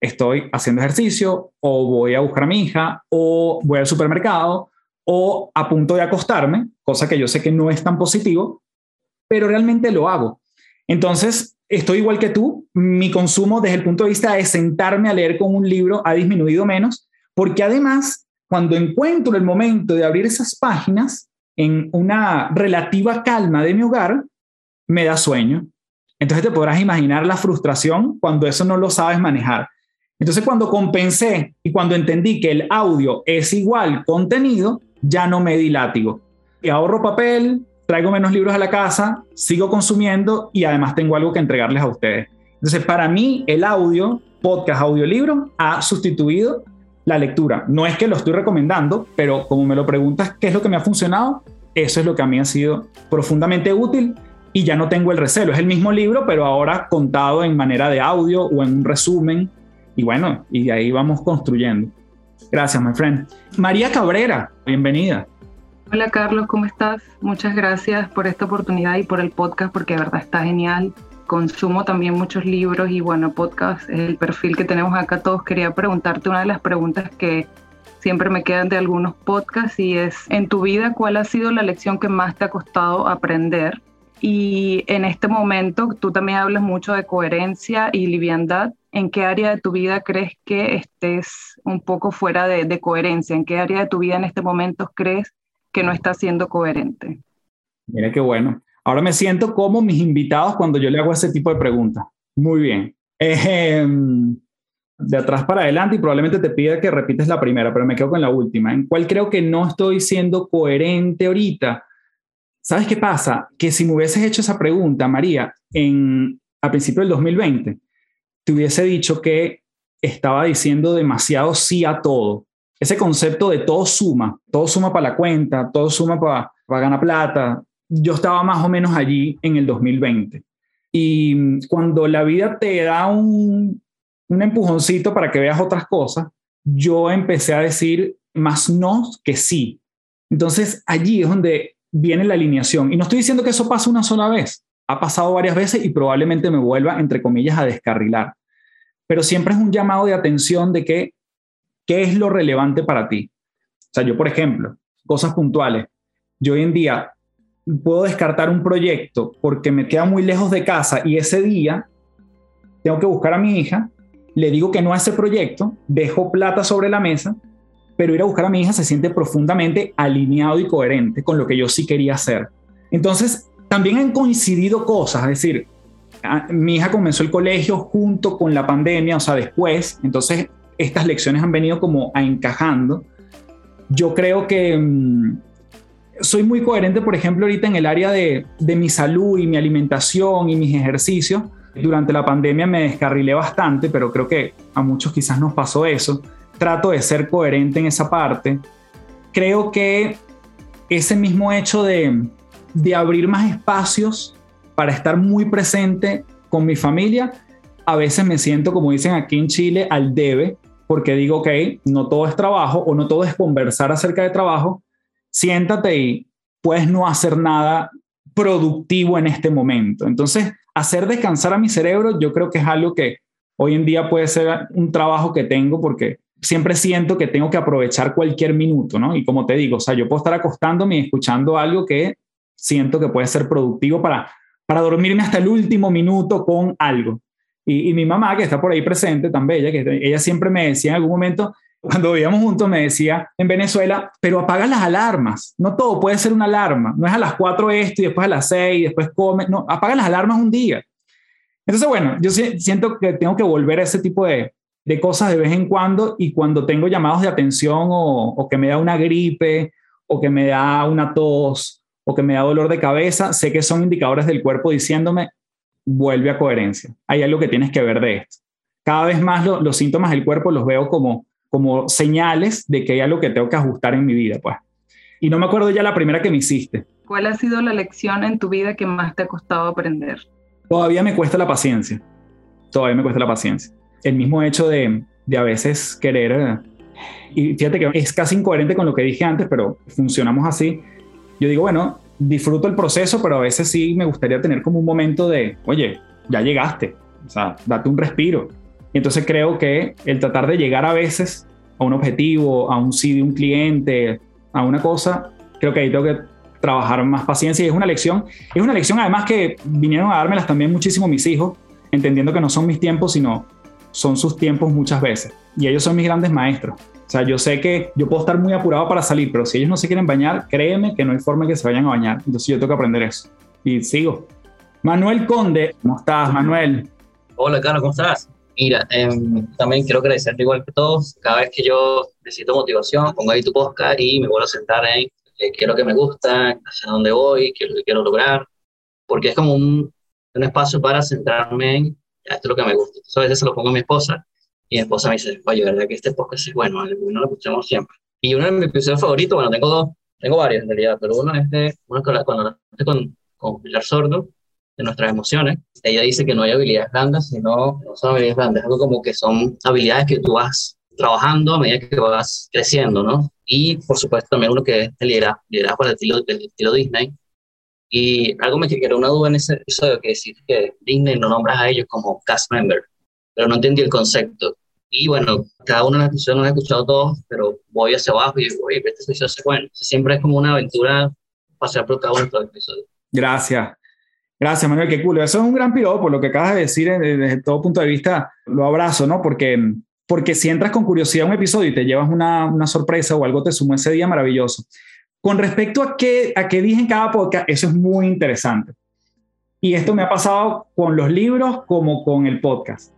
estoy haciendo ejercicio o voy a buscar a mi hija o voy al supermercado o a punto de acostarme, cosa que yo sé que no es tan positivo, pero realmente lo hago. Entonces, estoy igual que tú, mi consumo desde el punto de vista de sentarme a leer con un libro ha disminuido menos, porque además, cuando encuentro el momento de abrir esas páginas en una relativa calma de mi hogar, me da sueño. Entonces te podrás imaginar la frustración cuando eso no lo sabes manejar. Entonces cuando compensé y cuando entendí que el audio es igual contenido, ya no me di látigo. Y ahorro papel, traigo menos libros a la casa, sigo consumiendo y además tengo algo que entregarles a ustedes. Entonces, para mí, el audio, podcast, audiolibro, ha sustituido la lectura. No es que lo estoy recomendando, pero como me lo preguntas, ¿qué es lo que me ha funcionado? Eso es lo que a mí ha sido profundamente útil y ya no tengo el recelo. Es el mismo libro, pero ahora contado en manera de audio o en un resumen. Y bueno, y de ahí vamos construyendo. Gracias, my friend. María Cabrera, bienvenida. Hola Carlos, ¿cómo estás? Muchas gracias por esta oportunidad y por el podcast porque de verdad está genial. Consumo también muchos libros y bueno, podcast es el perfil que tenemos acá todos. Quería preguntarte una de las preguntas que siempre me quedan de algunos podcasts y es, en tu vida, ¿cuál ha sido la lección que más te ha costado aprender? Y en este momento, tú también hablas mucho de coherencia y liviandad. ¿En qué área de tu vida crees que estés un poco fuera de, de coherencia? ¿En qué área de tu vida en este momento crees que no está siendo coherente. Mira qué bueno. Ahora me siento como mis invitados cuando yo le hago ese tipo de preguntas. Muy bien. De atrás para adelante y probablemente te pida que repites la primera, pero me quedo con la última. ¿En cuál creo que no estoy siendo coherente ahorita? ¿Sabes qué pasa? Que si me hubieses hecho esa pregunta, María, en, a principio del 2020, te hubiese dicho que estaba diciendo demasiado sí a todo ese concepto de todo suma, todo suma para la cuenta, todo suma para, para ganar plata, yo estaba más o menos allí en el 2020. Y cuando la vida te da un, un empujoncito para que veas otras cosas, yo empecé a decir más no que sí. Entonces allí es donde viene la alineación. Y no estoy diciendo que eso pase una sola vez, ha pasado varias veces y probablemente me vuelva, entre comillas, a descarrilar. Pero siempre es un llamado de atención de que ¿Qué es lo relevante para ti? O sea, yo, por ejemplo, cosas puntuales. Yo hoy en día puedo descartar un proyecto porque me queda muy lejos de casa y ese día tengo que buscar a mi hija, le digo que no a ese proyecto, dejo plata sobre la mesa, pero ir a buscar a mi hija se siente profundamente alineado y coherente con lo que yo sí quería hacer. Entonces, también han coincidido cosas, es decir, mi hija comenzó el colegio junto con la pandemia, o sea, después, entonces estas lecciones han venido como a encajando. Yo creo que mm, soy muy coherente, por ejemplo, ahorita en el área de, de mi salud y mi alimentación y mis ejercicios. Durante la pandemia me descarrilé bastante, pero creo que a muchos quizás nos pasó eso. Trato de ser coherente en esa parte. Creo que ese mismo hecho de, de abrir más espacios para estar muy presente con mi familia a veces me siento, como dicen aquí en Chile, al debe, porque digo, ok, no todo es trabajo o no todo es conversar acerca de trabajo, siéntate y puedes no hacer nada productivo en este momento. Entonces, hacer descansar a mi cerebro, yo creo que es algo que hoy en día puede ser un trabajo que tengo porque siempre siento que tengo que aprovechar cualquier minuto, ¿no? Y como te digo, o sea, yo puedo estar acostándome y escuchando algo que siento que puede ser productivo para, para dormirme hasta el último minuto con algo. Y, y mi mamá, que está por ahí presente, tan bella, que ella siempre me decía en algún momento, cuando vivíamos juntos, me decía en Venezuela, pero apaga las alarmas. No todo puede ser una alarma. No es a las 4 esto y después a las 6, después come. No, apaga las alarmas un día. Entonces, bueno, yo siento que tengo que volver a ese tipo de, de cosas de vez en cuando y cuando tengo llamados de atención o, o, que me da una gripe o que me da una tos o que me da dolor de cabeza, sé que son indicadores del cuerpo diciéndome, vuelve a coherencia. Hay algo que tienes que ver de esto. Cada vez más los síntomas del cuerpo los veo como, como señales de que hay algo que tengo que ajustar en mi vida, pues. Y no me acuerdo ya la primera que me hiciste. ¿Cuál ha sido la lección en tu vida que más te ha costado aprender? Todavía me cuesta la paciencia. Todavía me cuesta la paciencia. El mismo hecho de, de a veces querer... Y fíjate que es casi incoherente con lo que dije antes, pero funcionamos así. Yo digo, bueno, disfruto el proceso, pero a veces sí me gustaría tener como un momento de, oye, ya llegaste, o sea, date un respiro. Y entonces creo que el tratar de llegar a veces a un objetivo, a un sí de un cliente, a una cosa, creo que ahí tengo que trabajar más paciencia y es una lección, es una lección además que vinieron a dármelas también muchísimo mis hijos, entendiendo que no son mis tiempos, sino son sus tiempos muchas veces. Y ellos son mis grandes maestros. O sea, yo sé que yo puedo estar muy apurado para salir, pero si ellos no se quieren bañar, créeme que no hay forma que se vayan a bañar. Entonces yo tengo que aprender eso. Y sigo. Manuel Conde, ¿cómo estás, Manuel? Hola, Carlos, ¿cómo estás? Mira, eh, también quiero agradecerte igual que todos. Cada vez que yo necesito motivación, pongo ahí tu podcast y me vuelvo a sentar en eh, qué es lo que me gusta, hacia dónde voy, qué es lo que quiero lograr. Porque es como un, un espacio para centrarme en esto es lo que me gusta. Entonces, a veces se lo pongo a mi esposa y mi esposa me dice, oye, ¿verdad que este podcast es bueno? No lo escuchamos siempre. Y uno de mis episodios favoritos, bueno, tengo dos, tengo varios en realidad, pero uno es de, uno cuando hablaste con, con Pilar Sordo, de nuestras emociones. Ella dice que no hay habilidades blandas, sino no son habilidades blandas, algo como que son habilidades que tú vas trabajando a medida que vas creciendo, ¿no? Y por supuesto también uno que es el liderazgo, liderazgo del estilo, del estilo Disney. Y algo me quedó una duda en ese episodio que decís que Disney no nombras a ellos como cast member, pero no entendí el concepto. Y bueno, cada una de las episodios no las he escuchado todos, pero voy hacia abajo y digo, oye, este episodio se bueno. Siempre es como una aventura pasear por cada uno de los episodios. Gracias. Gracias, Manuel, qué cool. Eso es un gran piropo, lo que acabas de decir desde todo punto de vista, lo abrazo, ¿no? Porque, porque si entras con curiosidad a un episodio y te llevas una, una sorpresa o algo te sumó ese día, maravilloso. Con respecto a qué, a qué dije en cada podcast, eso es muy interesante. Y esto me ha pasado con los libros como con el podcast.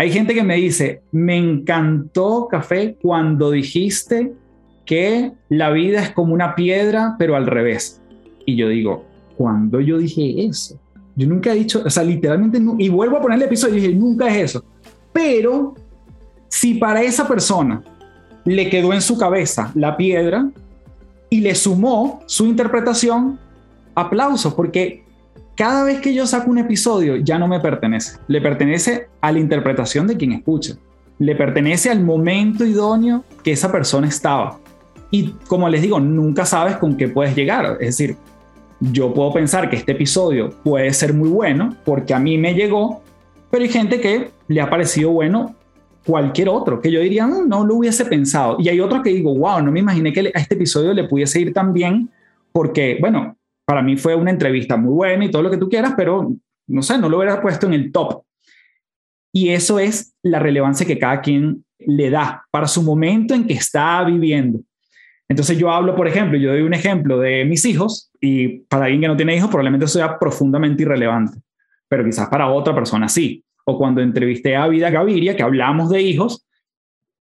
Hay gente que me dice, me encantó café cuando dijiste que la vida es como una piedra, pero al revés. Y yo digo, cuando yo dije eso? Yo nunca he dicho, o sea, literalmente, y vuelvo a poner el episodio dije, nunca es eso. Pero si para esa persona le quedó en su cabeza la piedra y le sumó su interpretación, aplausos, porque cada vez que yo saco un episodio ya no me pertenece, le pertenece a la interpretación de quien escucha, le pertenece al momento idóneo que esa persona estaba. Y como les digo, nunca sabes con qué puedes llegar. Es decir, yo puedo pensar que este episodio puede ser muy bueno porque a mí me llegó, pero hay gente que le ha parecido bueno cualquier otro, que yo diría, no, mm, no lo hubiese pensado. Y hay otros que digo, wow, no me imaginé que a este episodio le pudiese ir tan bien porque, bueno, para mí fue una entrevista muy buena y todo lo que tú quieras, pero no sé, no lo hubiera puesto en el top. Y eso es la relevancia que cada quien le da para su momento en que está viviendo. Entonces yo hablo, por ejemplo, yo doy un ejemplo de mis hijos y para alguien que no tiene hijos probablemente sea profundamente irrelevante, pero quizás para otra persona sí. O cuando entrevisté a Vida Gaviria, que hablamos de hijos,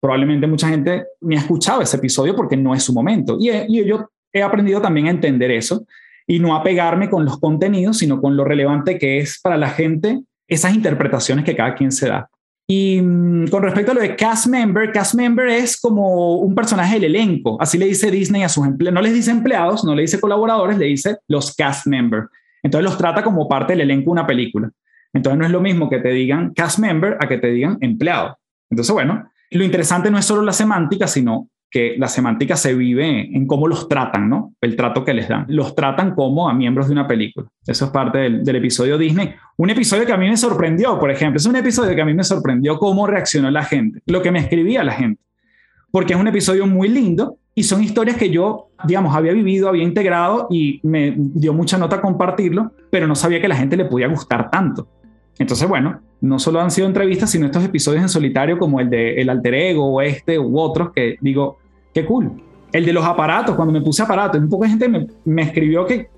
probablemente mucha gente me ha escuchado ese episodio porque no es su momento. Y, y yo he aprendido también a entender eso y no apegarme con los contenidos, sino con lo relevante que es para la gente esas interpretaciones que cada quien se da. Y mm, con respecto a lo de cast member, cast member es como un personaje del elenco. Así le dice Disney a sus empleados. No les dice empleados, no le dice colaboradores, le dice los cast member. Entonces los trata como parte del elenco de una película. Entonces no es lo mismo que te digan cast member a que te digan empleado. Entonces, bueno, lo interesante no es solo la semántica, sino que la semántica se vive en cómo los tratan, ¿no? El trato que les dan. Los tratan como a miembros de una película. Eso es parte del, episodio Disney. Un episodio que a mí me sorprendió, por ejemplo, es un episodio que a mí me sorprendió cómo reaccionó la gente, lo que me escribía la gente. Porque es un episodio muy lindo y son historias que yo, digamos, había vivido, había integrado y me dio mucha nota compartirlo, pero no sabía que la gente le podía gustar tanto. Entonces, bueno, no solo han sido entrevistas, sino estos episodios en solitario como el de El Alter Ego o este u otros que digo, qué cool. El de los aparatos, cuando me puse aparatos, un poco de gente me, me escribió que,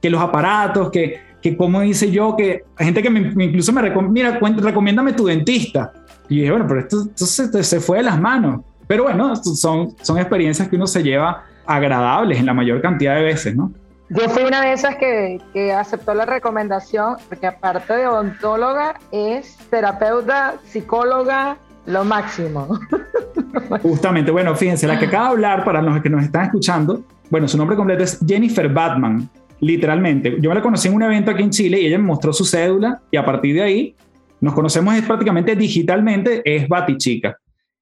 que los aparatos, que, que como dice yo, que gente que me, incluso me recomienda, mira, recomiéndame tu dentista. Y dije, bueno, pero esto, esto se, se, fue de las manos. Pero bueno, son, son experiencias que uno se lleva agradables en la mayor cantidad de veces, ¿no? Yo fui una de esas que, que, aceptó la recomendación, porque aparte de odontóloga, es terapeuta, psicóloga, lo máximo. Justamente, bueno, fíjense, la que acaba de hablar, para los que nos están escuchando, bueno, su nombre completo es Jennifer Batman, literalmente. Yo me la conocí en un evento aquí en Chile y ella me mostró su cédula y a partir de ahí nos conocemos es prácticamente digitalmente, es Batichica.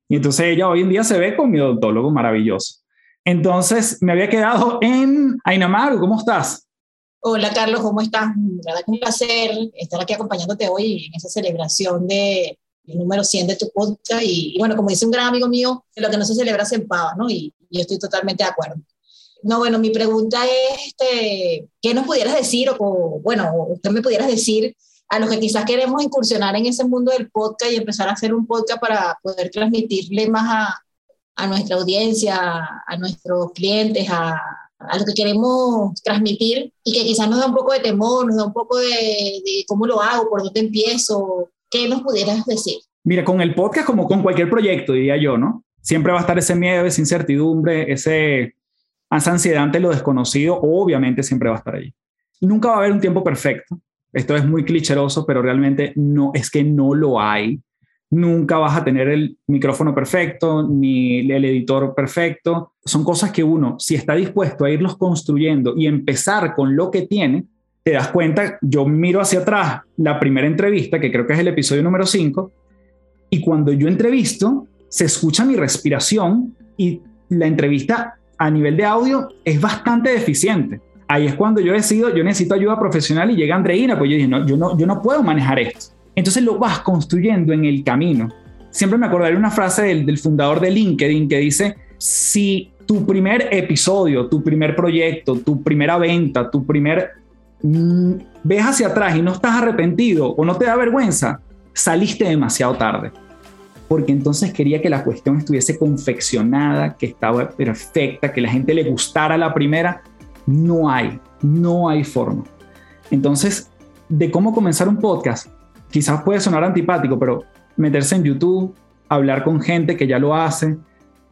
Y entonces ella hoy en día se ve con mi odontólogo maravilloso. Entonces me había quedado en Ainamaru, ¿cómo estás? Hola Carlos, ¿cómo estás? La verdad que un placer estar aquí acompañándote hoy en esa celebración de el número 100 de tu podcast y, bueno, como dice un gran amigo mío, lo que no se celebra se empava, ¿no? Y, yo estoy totalmente de acuerdo. No, bueno, mi pregunta es, este, ¿qué nos pudieras decir o, bueno, usted me pudieras decir a los que quizás queremos incursionar en ese mundo del podcast y empezar a hacer un podcast para poder transmitirle más a, a nuestra audiencia, a nuestros clientes, a, a, lo que queremos transmitir y que quizás nos da un poco de temor, nos da un poco de, de cómo lo hago, por dónde empiezo, ¿qué nos pudieras decir? Mira, con el podcast como con cualquier proyecto, diría yo, ¿no? Siempre va a estar ese miedo, esa incertidumbre, ese, ansiedad ante lo desconocido, obviamente siempre va a estar ahí. Nunca va a haber un tiempo perfecto. Esto es muy clicheroso, pero realmente no es que no lo hay nunca vas a tener el micrófono perfecto ni el editor perfecto. Son cosas que uno, si está dispuesto a irlos construyendo y empezar con lo que tiene, te das cuenta, yo miro hacia atrás la primera entrevista, que creo que es el episodio número 5, y cuando yo entrevisto, se escucha mi respiración y la entrevista a nivel de audio es bastante deficiente. Ahí es cuando yo decido, yo necesito ayuda profesional y llega Andreina, pues yo dije, no, yo no, yo no puedo manejar esto. Entonces lo vas construyendo en el camino. Siempre me acordaré una frase del, fundador de LinkedIn que dice, si tu primer episodio, tu primer proyecto, tu primera venta, tu primer... Mm, ves hacia atrás y no estás arrepentido o no te da vergüenza, saliste demasiado tarde. Porque entonces quería que la cuestión estuviese confeccionada, que estaba perfecta, que la gente le gustara la primera. No hay, no hay forma. Entonces, de cómo comenzar un podcast, quizás puede sonar antipático, pero meterse en YouTube, hablar con gente que ya lo hace.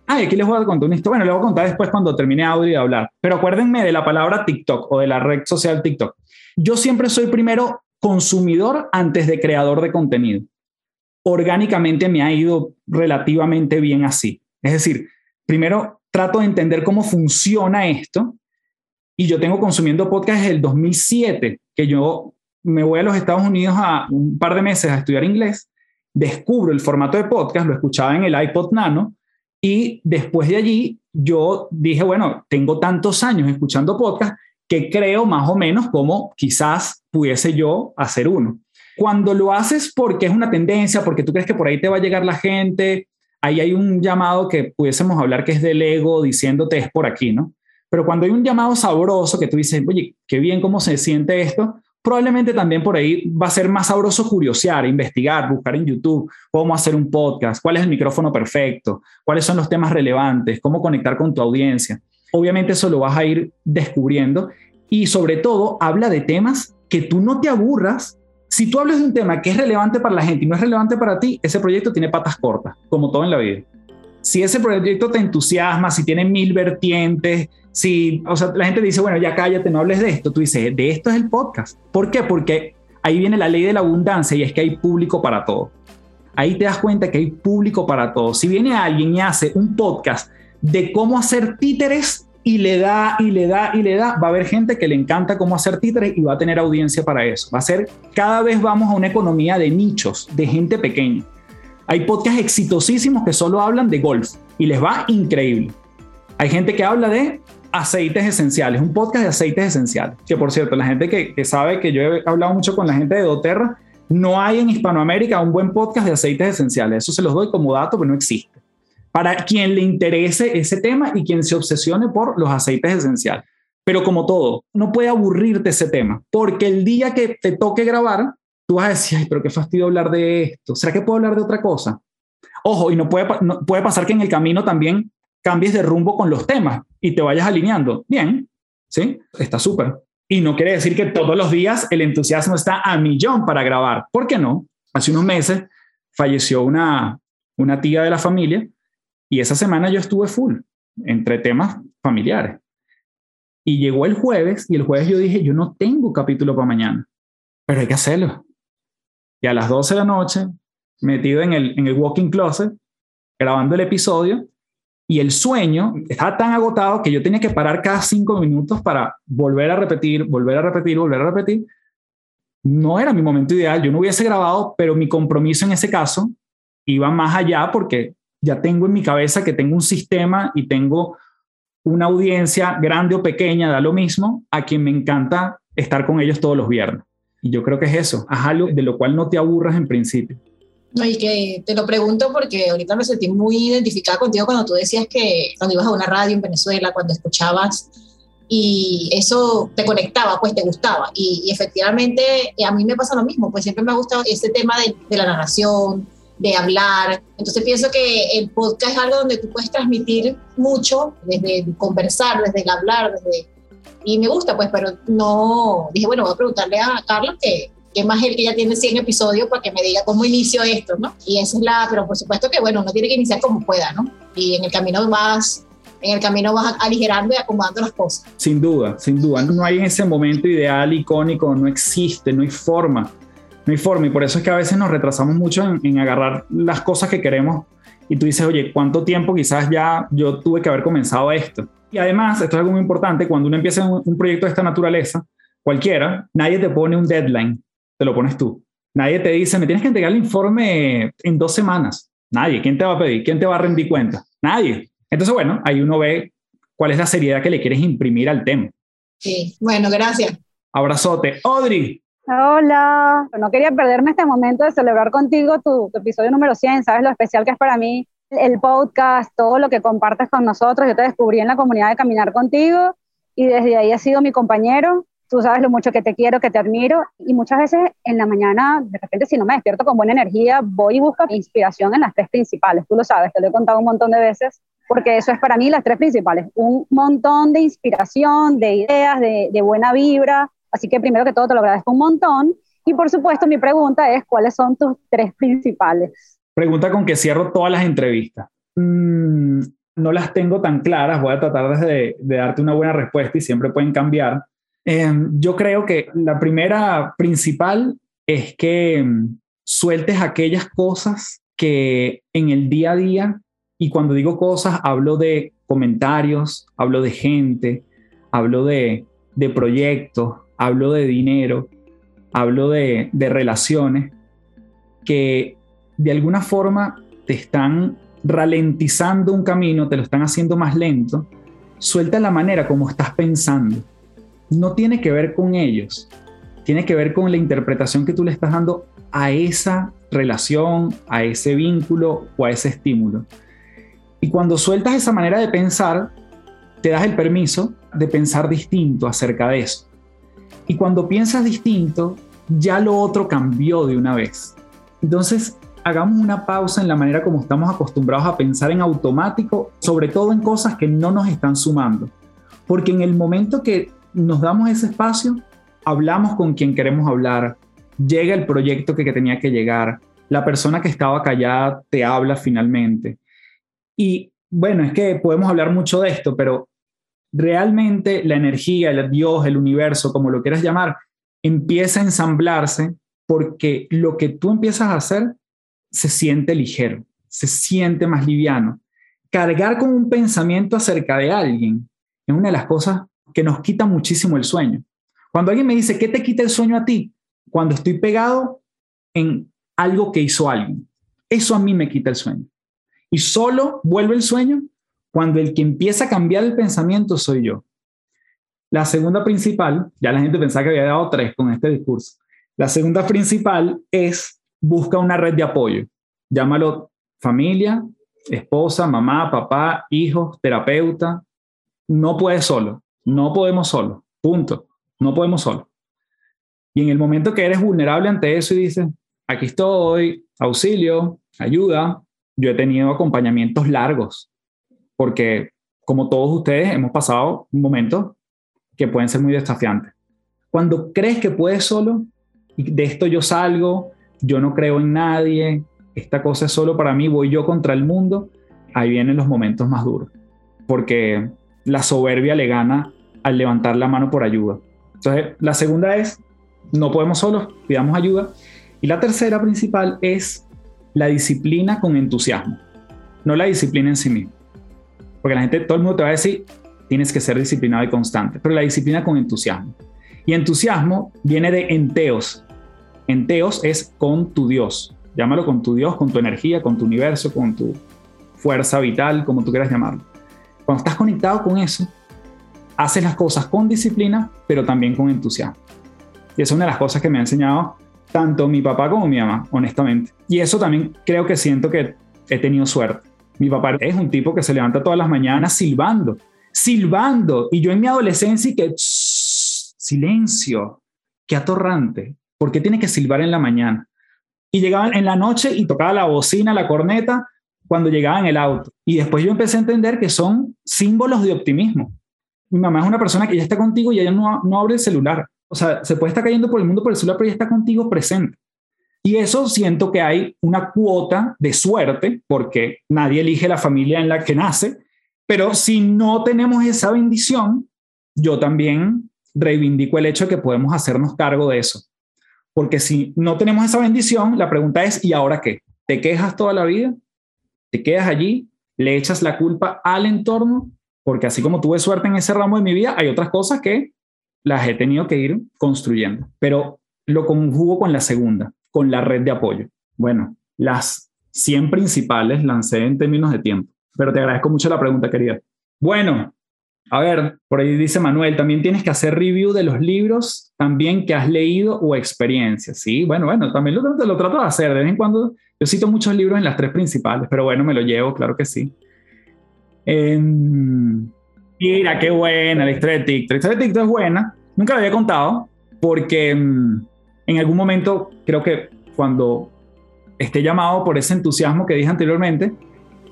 Ay, aquí les voy a contar una historia. Bueno, les voy a contar después cuando termine audio de hablar. Pero acuérdenme de la palabra TikTok o de la red social TikTok. Yo siempre soy primero consumidor antes de creador de contenido. Orgánicamente me ha ido relativamente bien así. Es decir, primero trato de entender cómo funciona esto. Y yo tengo consumiendo podcast desde el 2007, que yo me voy a los Estados Unidos a un par de meses a estudiar inglés, descubro el formato de podcast, lo escuchaba en el iPod Nano y después de allí yo dije, bueno, tengo tantos años escuchando podcast que creo más o menos como quizás pudiese yo hacer uno. Cuando lo haces porque es una tendencia, porque tú crees que por ahí te va a llegar la gente, ahí hay un llamado que pudiésemos hablar que es del ego diciéndote es por aquí, ¿no? Pero cuando hay un llamado sabroso que tú dices, oye, qué bien cómo se siente esto, probablemente también por ahí va a ser más sabroso curiosear, investigar, buscar en YouTube cómo hacer un podcast, cuál es el micrófono perfecto, cuáles son los temas relevantes, cómo conectar con tu audiencia. Obviamente eso lo vas a ir descubriendo y sobre todo habla de temas que tú no te aburras. Si tú hablas de un tema que es relevante para la gente y no es relevante para ti, ese proyecto tiene patas cortas, como todo en la vida. Si ese proyecto te entusiasma, si tiene mil vertientes, si, o sea, la gente dice, bueno, ya cállate, no hables de esto, tú dices, de esto es el podcast. ¿Por qué? Porque ahí viene la ley de la abundancia y es que hay público para todo. Ahí te das cuenta que hay público para todo. Si viene alguien y hace un podcast de cómo hacer títeres, y le da y le da y le da, va a haber gente que le encanta cómo hacer títeres y va a tener audiencia para eso. Va a ser, cada vez vamos a una economía de nichos, de gente pequeña. Hay podcasts exitosísimos que solo hablan de golf y les va increíble. Hay gente que habla de aceites esenciales, un podcast de aceites esenciales. Que por cierto, la gente que, sabe que yo he hablado mucho con la gente de doTERRA, no hay en Hispanoamérica un buen podcast de aceites esenciales. Eso se los doy como dato, pero no existe para quien le interese ese tema y quien se obsesione por los aceites esenciales. Pero como todo, no puede aburrirte ese tema, porque el día que te toque grabar, tú vas a decir, ay, pero qué fastidio hablar de esto. ¿Será que puedo hablar de otra cosa? Ojo, y no puede, puede pasar que en el camino también cambies de rumbo con los temas y te vayas alineando. Bien, ¿sí? Está súper. Y no quiere decir que todos los días el entusiasmo está a millón para grabar. ¿Por qué no? Hace unos meses falleció una, una tía de la familia y esa semana yo estuve full entre temas familiares. Y llegó el jueves y el jueves yo dije, yo no tengo capítulo para mañana, pero hay que hacerlo. Y a las 12 de la noche, metido en el, en el walking closet, grabando el episodio, y el sueño estaba tan agotado que yo tenía que parar cada cinco minutos para volver a repetir, volver a repetir, volver a repetir. No era mi momento ideal, yo no hubiese grabado, pero mi compromiso en ese caso iba más allá porque ya tengo en mi cabeza que tengo un sistema y tengo una audiencia grande o pequeña, da lo mismo, a quien me encanta estar con ellos todos los viernes. Y yo creo que es eso, haz algo de lo cual no te aburras en principio. No, y que te lo pregunto porque ahorita me sentí muy identificada contigo cuando tú decías que cuando ibas a una radio en Venezuela, cuando escuchabas y eso te conectaba, pues te gustaba. Y, efectivamente a mí me pasa lo mismo, pues siempre me ha gustado ese tema de, de la narración, de hablar. Entonces pienso que el podcast es algo donde tú puedes transmitir mucho, desde conversar, desde el hablar, desde... Y me gusta, pues, pero no... Dije, bueno, voy a preguntarle a Carlos que, que más él que ya tiene 100 episodios para que me diga cómo inicio esto, ¿no? Y esa es la... Pero por supuesto que, bueno, uno tiene que iniciar como pueda, ¿no? Y en el camino vas en el camino vas aligerando y acomodando las cosas. Sin duda, sin duda. No hay en ese momento ideal, icónico, no existe, no hay forma no hay forma y por eso es que a veces nos retrasamos mucho en, agarrar las cosas que queremos y tú dices, oye, ¿cuánto tiempo quizás ya yo tuve que haber comenzado esto? Y además, esto es algo muy importante, cuando uno empieza un, un proyecto de esta naturaleza, cualquiera, nadie te pone un deadline, te lo pones tú. Nadie te dice, me tienes que entregar el informe en dos semanas. Nadie. ¿Quién te va a pedir? ¿Quién te va a rendir cuenta? Nadie. Entonces, bueno, ahí uno ve cuál es la seriedad que le quieres imprimir al tema. Sí, bueno, gracias. Abrazote. Audrey, Hola, no quería perderme este momento de celebrar contigo tu, episodio número 100, sabes lo especial que es para mí el podcast, todo lo que compartes con nosotros. Yo te descubrí en la comunidad de Caminar contigo y desde ahí has sido mi compañero. Tú sabes lo mucho que te quiero, que te admiro y muchas veces en la mañana, de repente si no me despierto con buena energía, voy y busco inspiración en las tres principales. Tú lo sabes, te lo he contado un montón de veces porque eso es para mí las tres principales. Un montón de inspiración, de ideas, de, de buena vibra, Así que primero que todo te lo agradezco un montón. Y por supuesto, mi pregunta es, ¿cuáles son tus tres principales? Pregunta con que cierro todas las entrevistas. Mm, no las tengo tan claras, voy a tratar de, de, darte una buena respuesta y siempre pueden cambiar. Em, yo creo que la primera principal es que em, sueltes aquellas cosas que en el día a día, y cuando digo cosas, hablo de comentarios, hablo de gente, hablo de, de proyectos, hablo de dinero, hablo de, relaciones que de alguna forma te están ralentizando un camino, te lo están haciendo más lento, suelta la manera como estás pensando. No tiene que ver con ellos, tiene que ver con la interpretación que tú le estás dando a esa relación, a ese vínculo o a ese estímulo. Y cuando sueltas esa manera de pensar, te das el permiso de pensar distinto acerca de eso. Y cuando piensas distinto, ya lo otro cambió de una vez. Entonces, hagamos una pausa en la manera como estamos acostumbrados a pensar en automático, sobre todo en cosas que no nos están sumando. Porque en el momento que nos damos ese espacio, hablamos con quien queremos hablar, llega el proyecto que, que tenía que llegar, la persona que estaba callada te habla finalmente. Y bueno, es que podemos hablar mucho de esto, pero realmente la energía, el Dios, el universo, como lo quieras llamar, empieza a ensamblarse porque lo que tú empiezas a hacer se siente ligero, se siente más liviano. Cargar con un pensamiento acerca de alguien es una de las cosas que nos quita muchísimo el sueño. Cuando alguien me dice, ¿qué te quita el sueño a ti? Cuando estoy pegado en algo que hizo alguien. Eso a mí me quita el sueño. Y solo vuelve el sueño cuando el que empieza a cambiar el pensamiento soy yo. La segunda principal, ya la gente pensaba que había dado tres con este discurso. La segunda principal es busca una red de apoyo. Llámalo familia, esposa, mamá, papá, hijos, terapeuta. No puedes solo, no podemos solo, punto. No podemos solo. Y en el momento que eres vulnerable ante eso y dices, aquí estoy, auxilio, ayuda, yo he tenido acompañamientos largos, porque como todos ustedes hemos pasado momentos que pueden ser muy desafiantes. Cuando crees que puedes solo, y de esto yo salgo, yo no creo en nadie, esta cosa es solo para mí, voy yo contra el mundo, ahí vienen los momentos más duros, porque la soberbia le gana al levantar la mano por ayuda. Entonces, la segunda es, no podemos solos, pidamos ayuda. Y la tercera principal es la disciplina con entusiasmo, no la disciplina en sí misma. Porque la gente, todo el mundo te va a decir, tienes que ser disciplinado y constante, pero la disciplina con entusiasmo. Y entusiasmo viene de enteos. Enteos es con tu Dios. Llámalo con tu Dios, con tu energía, con tu universo, con tu fuerza vital, como tú quieras llamarlo. Cuando estás conectado con eso, haces las cosas con disciplina, pero también con entusiasmo. Y es una de las cosas que me ha enseñado tanto mi papá como mi mamá, honestamente. Y eso también creo que siento que he tenido suerte. Mi papá es un tipo que se levanta todas las mañanas silbando, silbando. Y yo en mi adolescencia y que silencio, qué atorrante. ¿Por qué tiene que silbar en la mañana? Y llegaban en la noche y tocaba la bocina, la corneta, cuando llegaba en el auto. Y después yo empecé a entender que son símbolos de optimismo. Mi mamá es una persona que ya está contigo y ella no, no abre el celular. O sea, se puede estar cayendo por el mundo por el celular, pero ella está contigo presente. Y eso siento que hay una cuota de suerte, porque nadie elige la familia en la que nace, pero si no tenemos esa bendición, yo también reivindico el hecho de que podemos hacernos cargo de eso. Porque si no tenemos esa bendición, la pregunta es, ¿y ahora qué? ¿Te quejas toda la vida? ¿Te quedas allí? ¿Le echas la culpa al entorno? Porque así como tuve suerte en ese ramo de mi vida, hay otras cosas que las he tenido que ir construyendo. Pero lo conjugo con la segunda, con la red de apoyo. Bueno, las 100 principales lancé en términos de tiempo, pero te agradezco mucho la pregunta, querida. Bueno, a ver, por ahí dice Manuel, también tienes que hacer review de los libros también que has leído o experiencias. Sí, bueno, bueno, también lo, lo trato de hacer. De vez en cuando yo cito muchos libros en las tres principales, pero bueno, me lo llevo, claro que sí. Mira, qué buena la historia de TikTok. La historia de TikTok es buena. Nunca la había contado porque mm, en algún momento creo que cuando esté llamado por ese entusiasmo que dije anteriormente,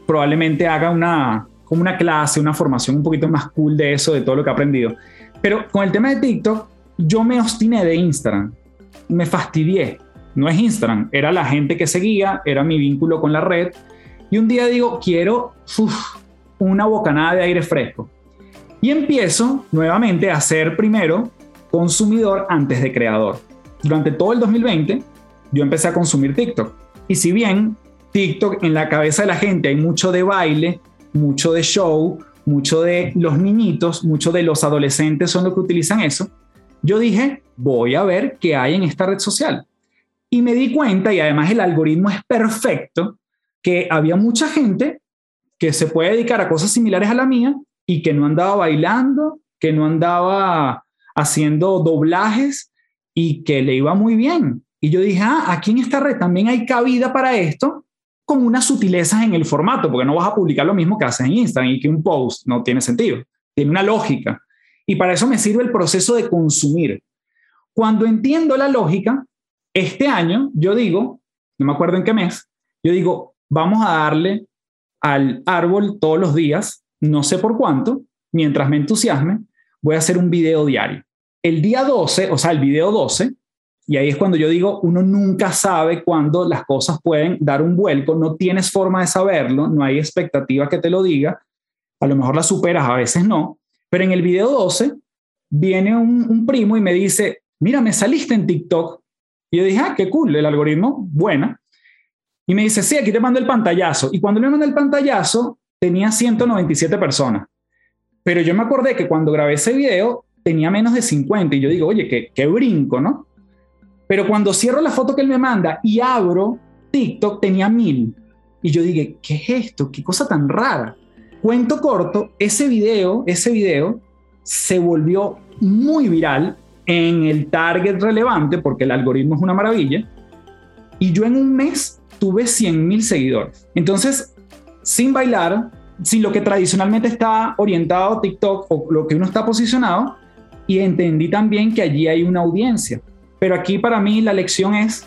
probablemente haga una, como una clase, una formación un poquito más cool de eso, de todo lo que he aprendido. Pero con el tema de TikTok, yo me obstiné de Instagram, me fastidié. No es Instagram, era la gente que seguía, era mi vínculo con la red. Y un día digo, quiero una bocanada de aire fresco. Y empiezo nuevamente a ser primero consumidor antes de creador. Durante todo el 2020, yo empecé a consumir TikTok. Y si bien TikTok en la cabeza de la gente hay mucho de baile, mucho de show, mucho de los niñitos, mucho de los adolescentes son los que utilizan eso. Yo dije, voy a ver qué hay en esta red social. Y me di cuenta, y además el algoritmo es perfecto, que había mucha gente que se puede dedicar a cosas similares a la mía y que no andaba bailando, que no andaba haciendo doblajes y que le iba muy bien. Y yo dije, ah, aquí en esta red también hay cabida para esto con unas sutilezas en el formato, porque no vas a publicar lo mismo que haces en Instagram y que un post no tiene sentido, tiene una lógica. Y para eso me sirve el proceso de consumir. Cuando entiendo la lógica, este año yo digo, no me acuerdo en qué mes, yo digo, vamos a darle al árbol todos los días, no sé por cuánto, mientras me entusiasme, voy a hacer un video diario. El día 12, o sea, el video 12, y ahí es cuando yo digo, uno nunca sabe cuándo las cosas pueden dar un vuelco, no tienes forma de saberlo, no hay expectativa que te lo diga, a lo mejor la superas, a veces no, pero en el video 12 viene un, primo y me dice, mira, me saliste en TikTok. Y yo dije, ah, qué cool, el algoritmo, buena. Y me dice, sí, aquí te mando el pantallazo. Y cuando le mando el pantallazo, tenía 197 personas. Pero yo me acordé que cuando grabé ese video tenía menos de 50 y yo digo, oye, qué, qué brinco, ¿no? Pero cuando cierro la foto que él me manda y abro TikTok tenía mil. Y yo dije, ¿qué es esto? ¿Qué cosa tan rara? Cuento corto, ese video, ese video se volvió muy viral en el target relevante, porque el algoritmo es una maravilla, y yo en un mes tuve 100 mil seguidores. Entonces, sin bailar, sin lo que tradicionalmente está orientado TikTok o lo que uno está posicionado, y entendí también que allí hay una audiencia. Pero aquí para mí la lección es,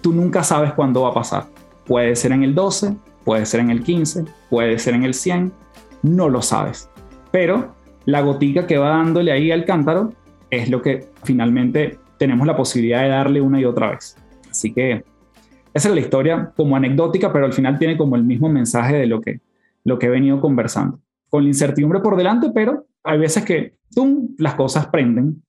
tú nunca sabes cuándo va a pasar. Puede ser en el 12, puede ser en el 15, puede ser en el 100, no lo sabes. Pero la gotica que va dándole ahí al cántaro es lo que finalmente tenemos la posibilidad de darle una y otra vez. Así que esa es la historia como anecdótica, pero al final tiene como el mismo mensaje de lo que, lo que he venido conversando. Con la incertidumbre por delante, pero hay veces que ¡tum! las cosas prenden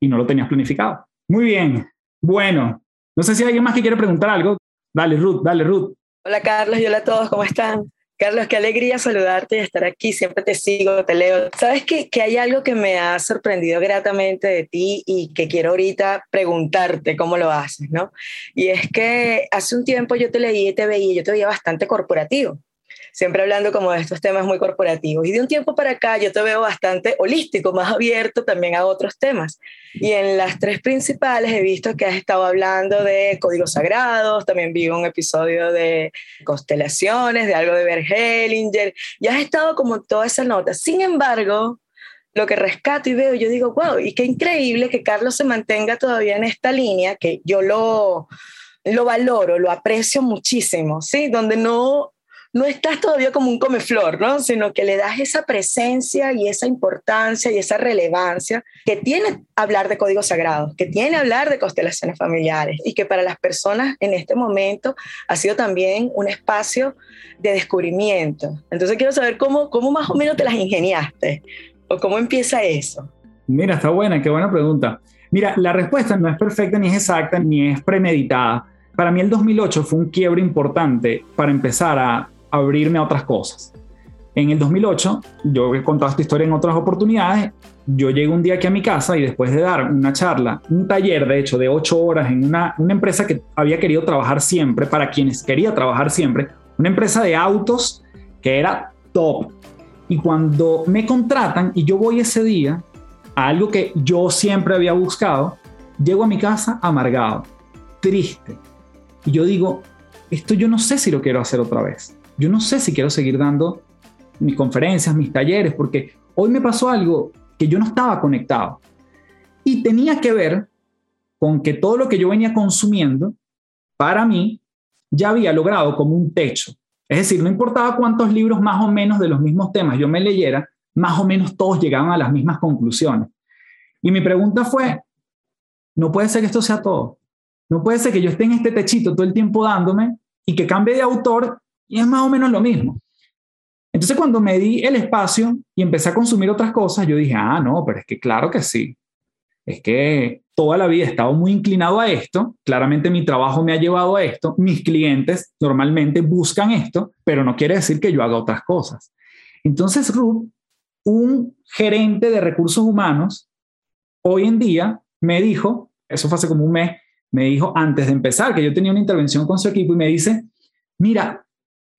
y no lo tenías planificado. Muy bien. Bueno, no sé si hay alguien más que quiere preguntar algo. Dale, Ruth, dale, Ruth. Hola, Carlos, y hola a todos, ¿cómo están? Carlos, qué alegría saludarte y estar aquí. Siempre te sigo, te leo. Sabes que, que, hay algo que me ha sorprendido gratamente de ti y que quiero ahorita preguntarte cómo lo haces, ¿no? Y es que hace un tiempo yo te leí y te veía, yo te veía bastante corporativo siempre hablando como de estos temas muy corporativos. Y de un tiempo para acá yo te veo bastante holístico, más abierto también a otros temas. Y en las tres principales he visto que has estado hablando de códigos sagrados, también vi un episodio de constelaciones, de algo de Bert Hellinger, y has estado como toda esa nota. Sin embargo, lo que rescato y veo, yo digo, wow, y qué increíble que Carlos se mantenga todavía en esta línea, que yo lo, lo valoro, lo aprecio muchísimo, ¿sí? Donde no no estás todavía como un comeflor, ¿no? Sino que le das esa presencia y esa importancia y esa relevancia que tiene hablar de códigos sagrados, que tiene hablar de constelaciones familiares y que para las personas en este momento ha sido también un espacio de descubrimiento. Entonces quiero saber cómo, cómo más o menos te las ingeniaste o cómo empieza eso. Mira, está buena, qué buena pregunta. Mira, la respuesta no es perfecta, ni es exacta, ni es premeditada. Para mí el 2008 fue un quiebre importante para empezar a abrirme a otras cosas. En el 2008, yo he contado esta historia en otras oportunidades, yo llego un día aquí a mi casa y después de dar una charla, un taller de hecho de ocho horas en una, una empresa que había querido trabajar siempre, para quienes quería trabajar siempre, una empresa de autos que era top. Y cuando me contratan y yo voy ese día a algo que yo siempre había buscado, llego a mi casa amargado, triste. Y yo digo, esto yo no sé si lo quiero hacer otra vez yo no sé si quiero seguir dando mis conferencias, mis talleres, porque hoy me pasó algo que yo no estaba conectado. Y tenía que ver con que todo lo que yo venía consumiendo, para mí, ya había logrado como un techo. Es decir, no importaba cuántos libros más o menos de los mismos temas yo me leyera, más o menos todos llegaban a las mismas conclusiones. Y mi pregunta fue, no puede ser que esto sea todo. No puede ser que yo esté en este techito todo el tiempo dándome y que cambie de autor y es más o menos lo mismo. Entonces cuando me di el espacio y empecé a consumir otras cosas, yo dije, ah, no, pero es que claro que sí. Es que toda la vida he estado muy inclinado a esto. Claramente mi trabajo me ha llevado a esto. Mis clientes normalmente buscan esto, pero no quiere decir que yo haga otras cosas. Entonces, Ruth, un gerente de recursos humanos, hoy en día me dijo, eso fue hace como un mes, me dijo antes de empezar, que yo tenía una intervención con su equipo y me dice, mira,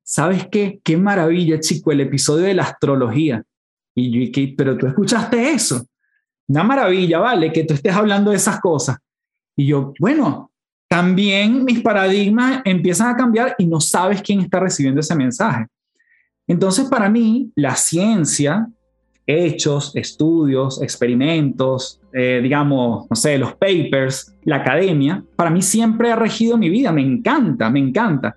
¿sabes qué? Qué maravilla, chico, el episodio de la astrología. Y yo, pero tú escuchaste eso. Una maravilla, ¿vale? Que tú estés hablando de esas cosas. Y yo, bueno, también mis paradigmas empiezan a cambiar y no sabes quién está recibiendo ese mensaje. Entonces, para mí, la ciencia, hechos, estudios, experimentos, eh, digamos, no sé, los papers, la academia, para mí siempre ha regido mi vida. Me encanta, me encanta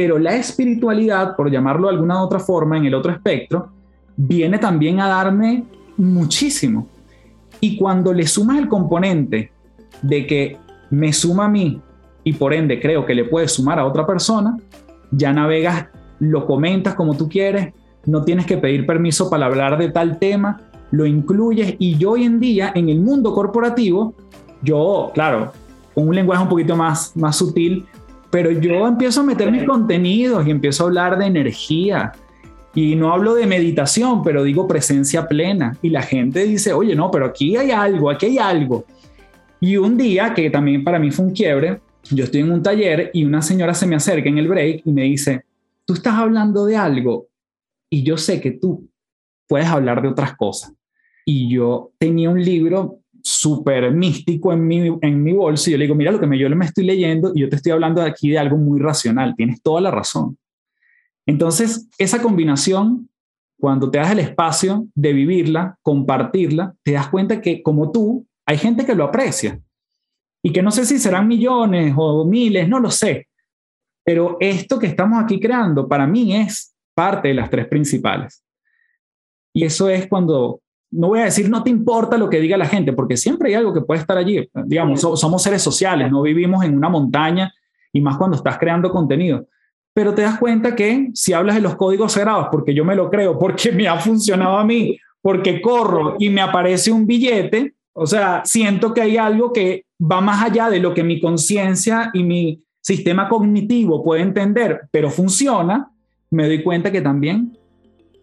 pero la espiritualidad, por llamarlo de alguna otra forma, en el otro espectro, viene también a darme muchísimo. Y cuando le sumas el componente de que me suma a mí y por ende creo que le puedes sumar a otra persona, ya navegas, lo comentas como tú quieres, no tienes que pedir permiso para hablar de tal tema, lo incluyes y yo hoy en día en el mundo corporativo, yo, claro, con un lenguaje un poquito más, más sutil, pero yo empiezo a meter mis contenidos y empiezo a hablar de energía Y no hablo de meditación, pero digo presencia plena. Y la gente dice, oye, no, pero aquí hay algo, aquí hay algo. Y un día, que también para mí fue un quiebre, yo estoy en un taller y una señora se me acerca en el break y me dice, tú estás hablando de algo y yo sé que tú puedes hablar de otras cosas. Y yo tenía un libro súper místico en mi, en mi bolso y yo le digo, mira lo que me, yo me estoy leyendo y yo te estoy hablando aquí de algo muy racional, tienes toda la razón. Entonces, esa combinación, cuando te das el espacio de vivirla, compartirla, te das cuenta que como tú, hay gente que lo aprecia y que no sé si serán millones o miles, no lo sé, pero esto que estamos aquí creando para mí es parte de las tres principales. Y eso es cuando, no voy a decir no te importa lo que diga la gente, porque siempre hay algo que puede estar allí. Digamos, somos seres sociales, no vivimos en una montaña y más cuando estás creando contenido pero te das cuenta que si hablas de los códigos sagrados, porque yo me lo creo, porque me ha funcionado a mí, porque corro y me aparece un billete, o sea, siento que hay algo que va más allá de lo que mi conciencia y mi sistema cognitivo puede entender, pero funciona, me doy cuenta que también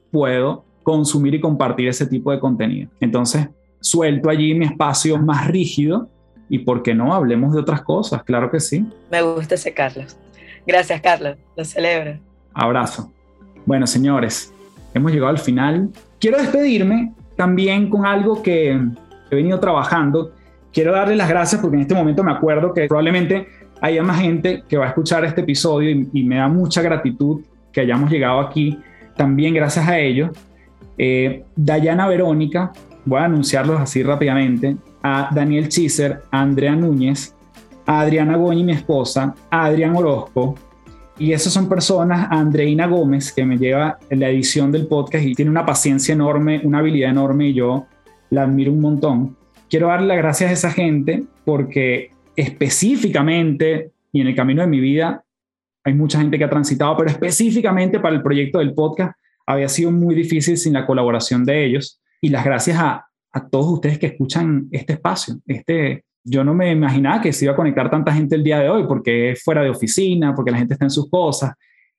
puedo consumir y compartir ese tipo de contenido. Entonces, suelto allí mi espacio más rígido y, ¿por qué no? Hablemos de otras cosas, claro que sí. Me gusta ese Carlos. Gracias, Carlos. Lo celebro. Abrazo. Bueno, señores, hemos llegado al final. Quiero despedirme también con algo que he venido trabajando. Quiero darle las gracias porque en este momento me acuerdo que probablemente haya más gente que va a escuchar este episodio y, me da mucha gratitud que hayamos llegado aquí. También gracias a ellos. Eh, Dayana Verónica, voy a anunciarlos así rápidamente, a Daniel Chiser, a Andrea Núñez, a Adriana Goñi, mi esposa, a Adrián Orozco, y esas son personas, a Andreina Gómez, que me lleva la edición del podcast y tiene una paciencia enorme, una habilidad enorme y yo la admiro un montón. Quiero darle las gracias a esa gente porque específicamente, y en el camino de mi vida, hay mucha gente que ha transitado, pero específicamente para el proyecto del podcast había sido muy difícil sin la colaboración de ellos. Y las gracias a, todos ustedes que escuchan este espacio, este, yo no me imaginaba que se iba a conectar tanta gente el día de hoy porque es fuera de oficina, porque la gente está en sus cosas.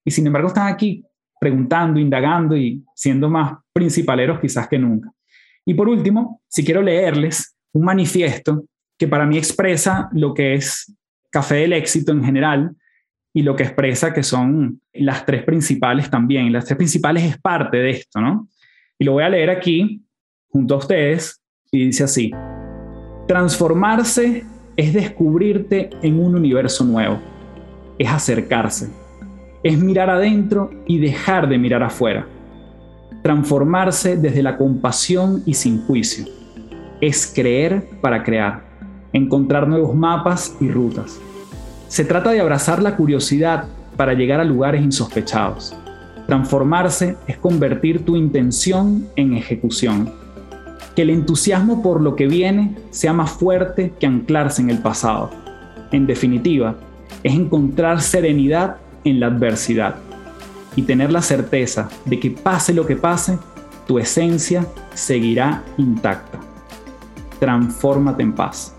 Y sin embargo están aquí preguntando, indagando y siendo más principaleros quizás que nunca. Y por último, si quiero leerles un manifiesto que para mí expresa lo que es Café del Éxito en general y lo que expresa que son las tres principales también. Las tres principales es parte de esto, ¿no? Y lo voy a leer aquí junto a ustedes y dice así. Transformarse es descubrirte en un universo nuevo, es acercarse, es mirar adentro y dejar de mirar afuera. Transformarse desde la compasión y sin juicio, es creer para crear, encontrar nuevos mapas y rutas. Se trata de abrazar la curiosidad para llegar a lugares insospechados. Transformarse es convertir tu intención en ejecución que el entusiasmo por lo que viene sea más fuerte que anclarse en el pasado. En definitiva, es encontrar serenidad en la adversidad y tener la certeza de que pase lo que pase, tu esencia seguirá intacta. Transfórmate en paz.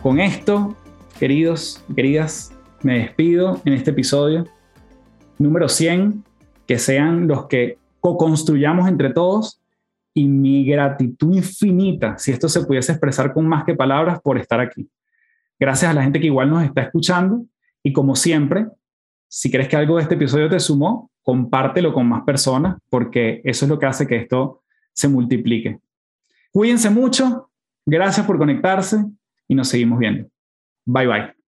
Con esto, queridos, queridas, me despido en este episodio número 100, que sean los que co-construyamos entre todos y mi gratitud infinita, si esto se pudiese expresar con más que palabras, por estar aquí. Gracias a la gente que igual nos está escuchando y como siempre, si crees que algo de este episodio te sumó, compártelo con más personas porque eso es lo que hace que esto se multiplique. Cuídense mucho, gracias por conectarse y nos seguimos viendo. Bye bye.